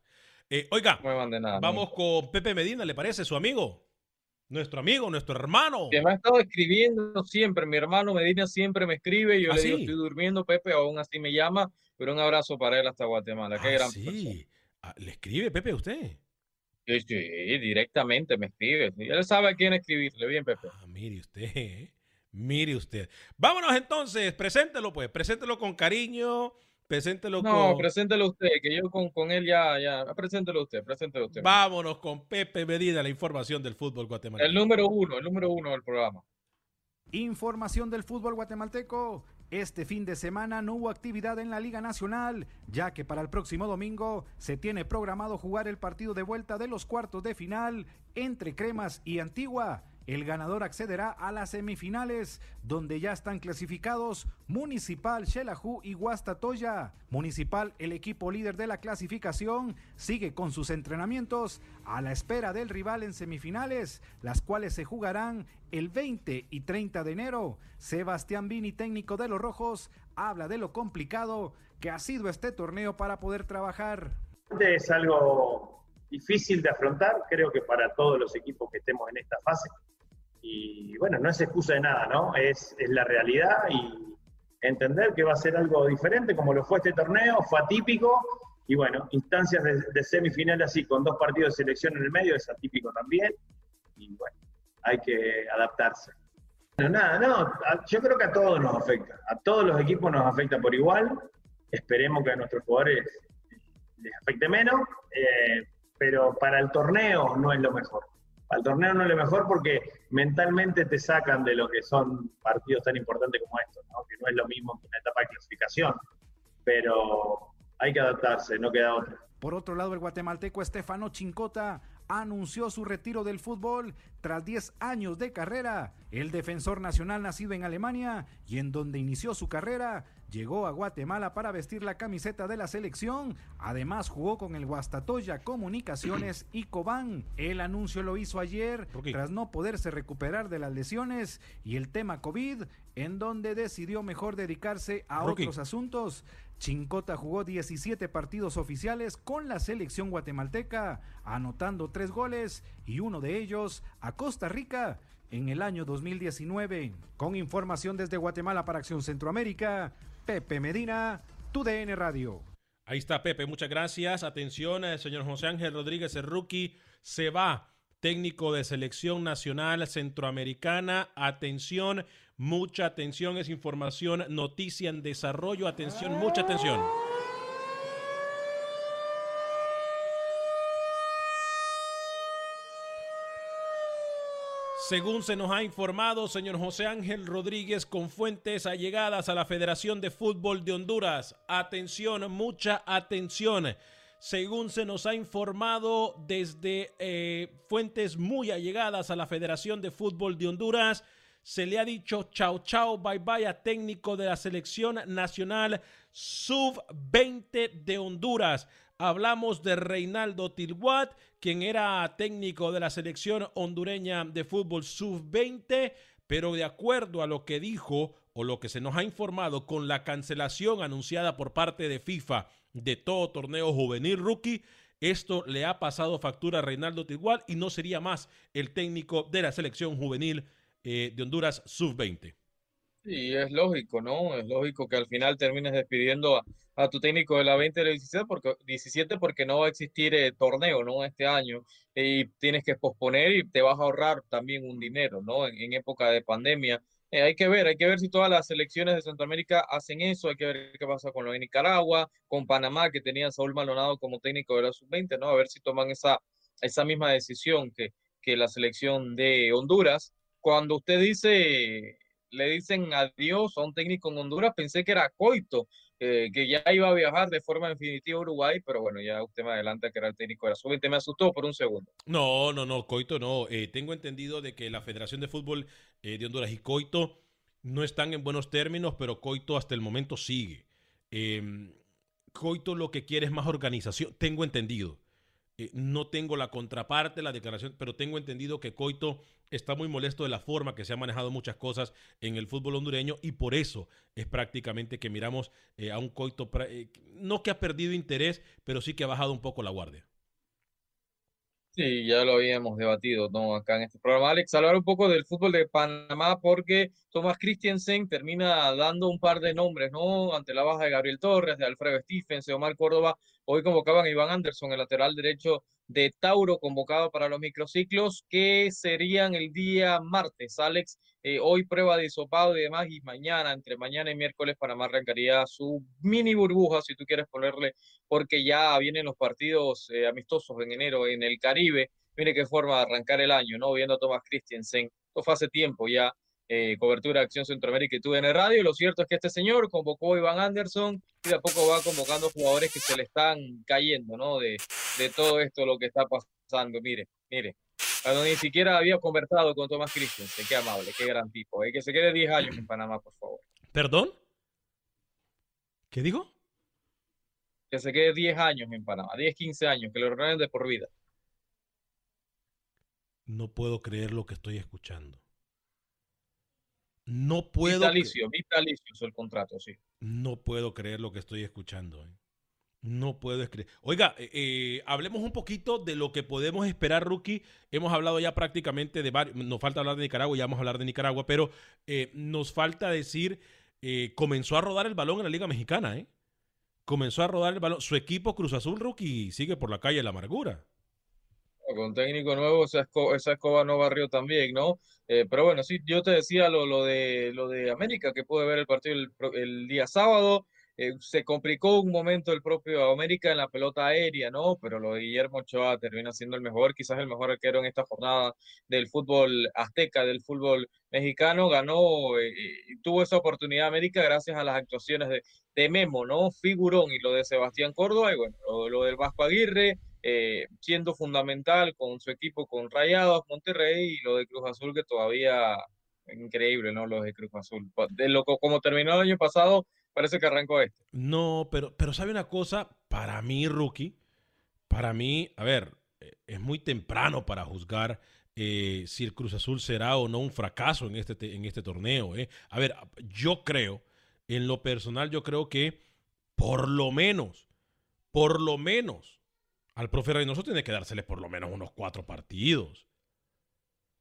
[SPEAKER 1] Eh, oiga,
[SPEAKER 2] no me mande nada.
[SPEAKER 1] Vamos con Pepe Medina, ¿le parece? Su amigo. Nuestro amigo, nuestro hermano.
[SPEAKER 2] Que me ha estado escribiendo siempre. Mi hermano Medina siempre me escribe. Yo
[SPEAKER 1] ¿Ah,
[SPEAKER 2] le
[SPEAKER 1] sí?
[SPEAKER 2] digo, estoy durmiendo, Pepe, aún así me llama. Pero un abrazo para él hasta Guatemala. Qué
[SPEAKER 1] Ah,
[SPEAKER 2] gran
[SPEAKER 1] sí.
[SPEAKER 2] persona.
[SPEAKER 1] Ah, ¿Le escribe Pepe a usted?
[SPEAKER 2] Sí, sí, directamente me escribe. Él sabe a quién escribirle. Bien, Pepe.
[SPEAKER 1] Ah, mire usted, ¿eh? mire usted. Vámonos entonces, preséntelo pues, preséntelo con cariño, preséntelo
[SPEAKER 2] No,
[SPEAKER 1] con...
[SPEAKER 2] preséntelo usted, que yo con, con él ya, ya. Preséntelo usted, preséntelo usted.
[SPEAKER 1] Vámonos con Pepe Medina, la información del fútbol guatemalteco.
[SPEAKER 2] El número uno, el número uno del programa.
[SPEAKER 11] Información del fútbol guatemalteco. Este fin de semana no hubo actividad en la Liga Nacional, ya que para el próximo domingo se tiene programado jugar el partido de vuelta de los cuartos de final entre Cremas y Antigua. El ganador accederá a las semifinales, donde ya están clasificados Municipal, Xelajú y Guastatoya. Municipal, el equipo líder de la clasificación, sigue con sus entrenamientos a la espera del rival en semifinales, las cuales se jugarán el 20 y 30 de enero. Sebastián Vini, técnico de los Rojos, habla de lo complicado que ha sido este torneo para poder trabajar.
[SPEAKER 12] Es algo difícil de afrontar, creo que para todos los equipos que estemos en esta fase. Y bueno, no es excusa de nada, ¿no? Es, es la realidad y entender que va a ser algo diferente, como lo fue este torneo, fue atípico. Y bueno, instancias de, de semifinal así, con dos partidos de selección en el medio, es atípico también. Y bueno, hay que adaptarse. Bueno, nada, no, yo creo que a todos nos afecta, a todos los equipos nos afecta por igual. Esperemos que a nuestros jugadores les afecte menos, eh, pero para el torneo no es lo mejor. El torneo no lo mejor porque mentalmente te sacan de lo que son partidos tan importantes como estos, ¿no? que no es lo mismo que una etapa de clasificación, pero hay que adaptarse, no queda otra.
[SPEAKER 11] Por otro lado, el guatemalteco Estefano Chincota anunció su retiro del fútbol tras 10 años de carrera. El defensor nacional nacido en Alemania y en donde inició su carrera, llegó a Guatemala para vestir la camiseta de la selección. Además, jugó con el Guastatoya Comunicaciones y Cobán. El anuncio lo hizo ayer tras no poderse recuperar de las lesiones y el tema COVID, en donde decidió mejor dedicarse a otros asuntos. Chincota jugó 17 partidos oficiales con la selección guatemalteca, anotando tres goles y uno de ellos a Costa Rica en el año 2019. Con información desde Guatemala para Acción Centroamérica, Pepe Medina, TUDN Radio.
[SPEAKER 1] Ahí está Pepe, muchas gracias. Atención, el señor José Ángel Rodríguez, el rookie, se va. Técnico de selección nacional centroamericana. Atención, mucha atención. Es información, noticia en desarrollo. Atención, mucha atención. Según se nos ha informado, señor José Ángel Rodríguez, con fuentes allegadas a la Federación de Fútbol de Honduras. Atención, mucha atención. Según se nos ha informado desde eh, fuentes muy allegadas a la Federación de Fútbol de Honduras, se le ha dicho chao chao, bye bye a técnico de la selección nacional sub-20 de Honduras. Hablamos de Reinaldo Tilguat, quien era técnico de la selección hondureña de fútbol sub-20, pero de acuerdo a lo que dijo o lo que se nos ha informado con la cancelación anunciada por parte de FIFA de todo torneo juvenil rookie, esto le ha pasado factura a Reinaldo Tilguat y no sería más el técnico de la selección juvenil eh, de Honduras sub-20.
[SPEAKER 2] Sí, es lógico, ¿no? Es lógico que al final termines despidiendo a, a tu técnico de la 20 y la 17 porque, 17 porque no va a existir eh, torneo, ¿no? Este año y tienes que posponer y te vas a ahorrar también un dinero, ¿no? En, en época de pandemia. Eh, hay que ver, hay que ver si todas las selecciones de Centroamérica hacen eso, hay que ver qué pasa con lo de Nicaragua, con Panamá, que tenía Saúl Maldonado como técnico de la sub-20, ¿no? A ver si toman esa, esa misma decisión que, que la selección de Honduras. Cuando usted dice le dicen adiós a un técnico en Honduras, pensé que era Coito, eh, que ya iba a viajar de forma definitiva a Uruguay, pero bueno, ya usted me adelanta que era el técnico de la sub-20, me asustó por un segundo.
[SPEAKER 1] No, no, no, Coito no. Eh, tengo entendido de que la Federación de Fútbol eh, de Honduras y Coito no están en buenos términos, pero Coito hasta el momento sigue. Eh, Coito lo que quiere es más organización, tengo entendido. Eh, no tengo la contraparte, la declaración, pero tengo entendido que Coito está muy molesto de la forma que se han manejado muchas cosas en el fútbol hondureño y por eso es prácticamente que miramos eh, a un Coito, eh, no que ha perdido interés, pero sí que ha bajado un poco la guardia.
[SPEAKER 2] Sí, ya lo habíamos debatido, ¿no? Acá en este programa. Alex, hablar un poco del fútbol de Panamá porque Tomás Christiansen termina dando un par de nombres, ¿no? Ante la baja de Gabriel Torres, de Alfredo Stephens, de Omar Córdoba. Hoy convocaban a Iván Anderson, el lateral derecho de Tauro, convocado para los microciclos, que serían el día martes. Alex, eh, hoy prueba de hisopado y demás, y mañana, entre mañana y miércoles, Panamá arrancaría su mini burbuja, si tú quieres ponerle, porque ya vienen los partidos eh, amistosos en enero en el Caribe. Mire qué forma de arrancar el año, ¿no? Viendo a Tomás Christensen. Esto fue hace tiempo ya, eh, cobertura de Acción Centroamérica y tuve en el radio. Lo cierto es que este señor convocó a Iván Anderson y de a poco va convocando jugadores que se le están cayendo, ¿no? De, de todo esto, lo que está pasando. Mire, mire, cuando ni siquiera había conversado con Tomás Christensen. Qué amable, qué gran tipo. ¿eh? Que se quede 10 años en Panamá, por favor.
[SPEAKER 1] ¿Perdón? ¿Qué digo?
[SPEAKER 2] Que se quede 10 años en Panamá, 10, 15 años, que lo ordenen de por vida.
[SPEAKER 1] No puedo creer lo que estoy escuchando. No puedo.
[SPEAKER 2] Vitalicio, vitalicio es el contrato, sí.
[SPEAKER 1] No puedo creer lo que estoy escuchando. ¿eh? No puedo escribir. Oiga, eh, eh, hablemos un poquito de lo que podemos esperar, Rookie. Hemos hablado ya prácticamente de varios. Nos falta hablar de Nicaragua, ya vamos a hablar de Nicaragua, pero eh, nos falta decir, comenzó a rodar el balón en la Liga Mexicana, ¿eh? Comenzó a rodar el balón. Su equipo Cruz Azul, Rookie, sigue por la calle de la amargura.
[SPEAKER 2] Con técnico nuevo, esa escoba, no barrió también, ¿no? pero bueno, sí, yo te decía lo, lo, de, lo de América, que pude ver el partido el, el día sábado. Eh, se complicó un momento el propio América en la pelota aérea, ¿no? Pero lo de Guillermo Ochoa termina siendo el mejor, quizás el mejor arquero en esta jornada del fútbol azteca, del fútbol mexicano. Ganó eh, y tuvo esa oportunidad América gracias a las actuaciones de, de, Memo, ¿no? Figurón y lo de Sebastián Córdoba y bueno, lo, del Vasco Aguirre. Eh, siendo fundamental con su equipo, con Rayados, Monterrey y lo de Cruz Azul que todavía increíble, ¿no? Los de Cruz Azul. De lo como terminó el año pasado, parece que arrancó este.
[SPEAKER 1] No, pero, pero sabe una cosa, para mí, rookie, para mí, a ver, eh, es muy temprano para juzgar eh, si el Cruz Azul será o no un fracaso en este, en este torneo. A ver, yo creo, en lo personal, yo creo que por lo menos, por lo menos, al profe Reynoso tiene que dársele por lo menos unos cuatro partidos.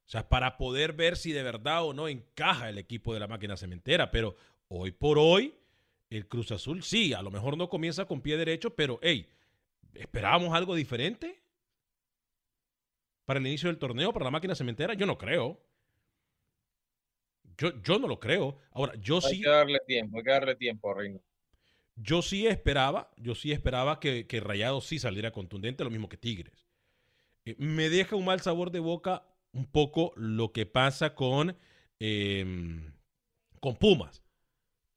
[SPEAKER 1] O sea, para poder ver si de verdad o no encaja el equipo de la máquina cementera. Pero hoy por hoy, el Cruz Azul sí, a lo mejor no comienza con pie derecho, pero hey, ¿esperábamos algo diferente? Para el inicio del torneo, para la máquina cementera, yo no creo. Yo, yo no lo creo. Ahora, yo sí.
[SPEAKER 2] Hay que darle tiempo, hay que darle tiempo, Reino.
[SPEAKER 1] Yo sí esperaba, yo sí esperaba que, Rayado sí saliera contundente, lo mismo que Tigres. Eh, me deja un mal sabor de boca un poco lo que pasa con, em, con Pumas.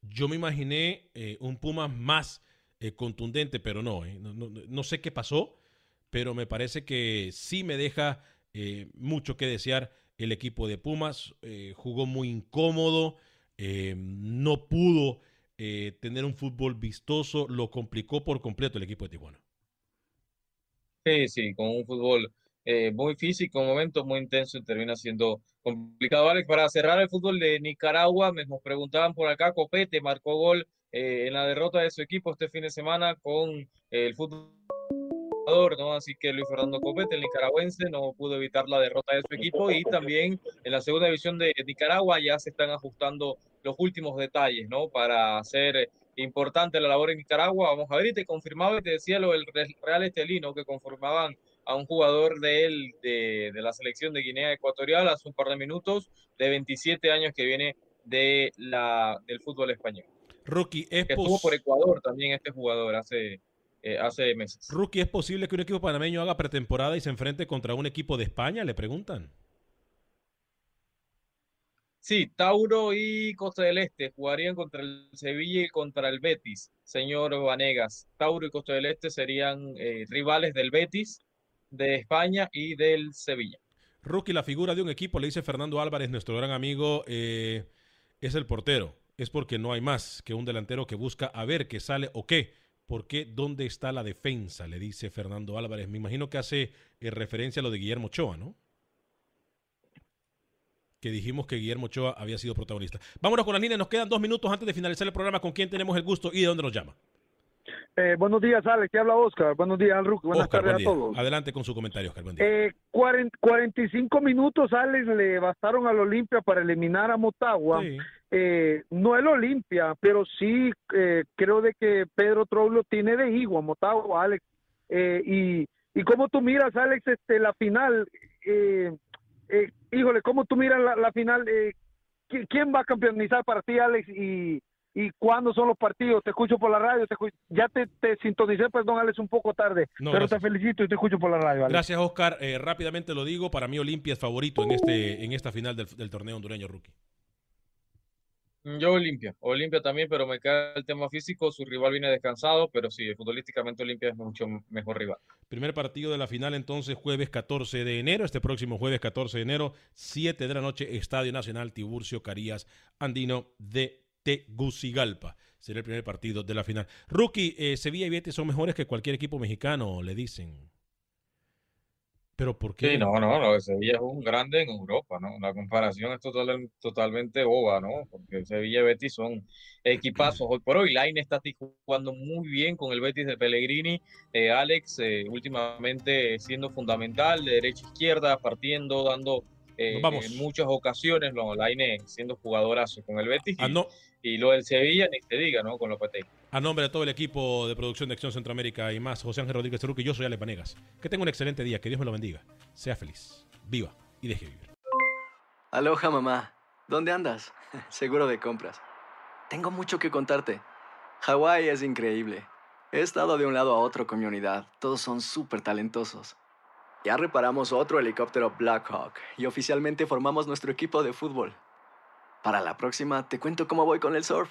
[SPEAKER 1] Yo me imaginé eh, un Pumas más eh, contundente, pero no, no, sé qué pasó, pero me parece que sí me deja mucho que desear el equipo de Pumas. jugó muy incómodo, no pudo tener un fútbol vistoso, lo complicó por completo el equipo de Tijuana.
[SPEAKER 2] Sí, sí, con un fútbol muy físico, un momento muy intenso termina siendo complicado, Alex. Para cerrar el fútbol de Nicaragua, nos preguntaban por acá, Copete marcó gol eh, en la derrota de su equipo este fin de semana con eh, el fútbol. ¿no? Así que Luis Fernando Copete, el nicaragüense, no pudo evitar la derrota de su equipo y también en la segunda división de Nicaragua ya se están ajustando los últimos detalles, ¿no? Para hacer importante la labor en Nicaragua. Vamos a ver, y te confirmaba y te decía lo del Real Estelino, que conformaban a un jugador de él, de, la selección de Guinea Ecuatorial, hace un par de minutos, de 27 años que viene de la, del fútbol español.
[SPEAKER 1] Rookie, es
[SPEAKER 2] que estuvo por Ecuador también este jugador hace, eh, hace meses.
[SPEAKER 1] Rookie, ¿es posible que un equipo panameño haga pretemporada y se enfrente contra un equipo de España? Le preguntan.
[SPEAKER 2] Sí, Tauro y Costa del Este jugarían contra el Sevilla y contra el Betis, señor Vanegas. Tauro y Costa del Este serían eh, rivales del Betis de España y del Sevilla.
[SPEAKER 1] Rookie, la figura de un equipo, le dice Fernando Álvarez, nuestro gran amigo, eh, es el portero. Es porque no hay más que un delantero que busca a ver qué sale o qué ¿Por qué? ¿Dónde está la defensa? Le dice Fernando Álvarez. Me imagino que hace eh, referencia a lo de Guillermo Ochoa, ¿no? Que dijimos que Guillermo Ochoa había sido protagonista. Vámonos con las líneas. Nos quedan dos minutos antes de finalizar el programa. ¿Con quién tenemos el gusto y de dónde nos llama?
[SPEAKER 13] Eh, buenos días, Alex. ¿Qué habla Oscar? Buenos días, Alruque. Buenas
[SPEAKER 1] Oscar,
[SPEAKER 13] tardes
[SPEAKER 1] buen
[SPEAKER 13] a todos.
[SPEAKER 1] Adelante con su comentario, Oscar. Buen día.
[SPEAKER 13] Eh, 40 45 minutos, Alex, le bastaron al Olimpia para eliminar a Motagua. Eh, no el Olimpia, pero sí eh, creo de que Pedro Troglio tiene de hijo a Motagua, Alex. Eh, y, y cómo tú miras, Alex, este, la final, eh, eh, híjole, cómo tú miras la, la final, eh, ¿qui- ¿quién va a campeonizar para ti, Alex? Y, y cuándo son los partidos. Te escucho por la radio, te ya te, te sintonicé, perdón, Alex, un poco tarde,
[SPEAKER 1] No,
[SPEAKER 13] pero
[SPEAKER 1] gracias.
[SPEAKER 13] te felicito y te escucho por la radio. Alex.
[SPEAKER 1] Gracias, Oscar. Eh, rápidamente lo digo, para mí Olimpia es favorito en, este, en esta final del, del torneo hondureño rookie.
[SPEAKER 2] Yo Olimpia, Olimpia también, pero me cae el tema físico, su rival viene descansado, pero sí, futbolísticamente Olimpia es mucho mejor rival.
[SPEAKER 1] Primer partido de la final entonces jueves 14 de enero, este próximo jueves 14 de enero, 7 de la noche, Estadio Nacional Tiburcio Carías Andino de Tegucigalpa. Será el primer partido de la final. Rookie, eh, Sevilla y Betis son mejores que cualquier equipo mexicano, le dicen. Pero ¿por qué?
[SPEAKER 2] Sí, no, no, no, Sevilla es un grande en Europa, ¿no? La comparación es total- totalmente boba, ¿no? Porque Sevilla y Betis son equipazos. Hoy por hoy, Line está jugando muy bien con el Betis de Pellegrini. Eh, Alex, eh, últimamente siendo fundamental, de derecha a izquierda, partiendo, dando eh,
[SPEAKER 1] Nos vamos.
[SPEAKER 2] en muchas ocasiones, no, Line siendo jugadorazo con el Betis.
[SPEAKER 1] Ah,
[SPEAKER 2] y,
[SPEAKER 1] no.
[SPEAKER 2] y lo del Sevilla, ni te diga, ¿no? Con Lopetegui.
[SPEAKER 1] A nombre de todo el equipo de producción de Acción Centroamérica y más, José Ángel Rodríguez Rookie, yo soy Ale Panegas. Que tenga un excelente día, que Dios me lo bendiga. Sea feliz, viva y deje vivir.
[SPEAKER 14] Aloha, mamá. ¿Dónde andas? Seguro de compras. Tengo mucho que contarte. Hawái es increíble. He estado de un lado a otro con mi unidad. Todos son súper talentosos. Ya reparamos otro helicóptero Blackhawk y oficialmente formamos nuestro equipo de fútbol. Para la próxima te cuento cómo voy con el surf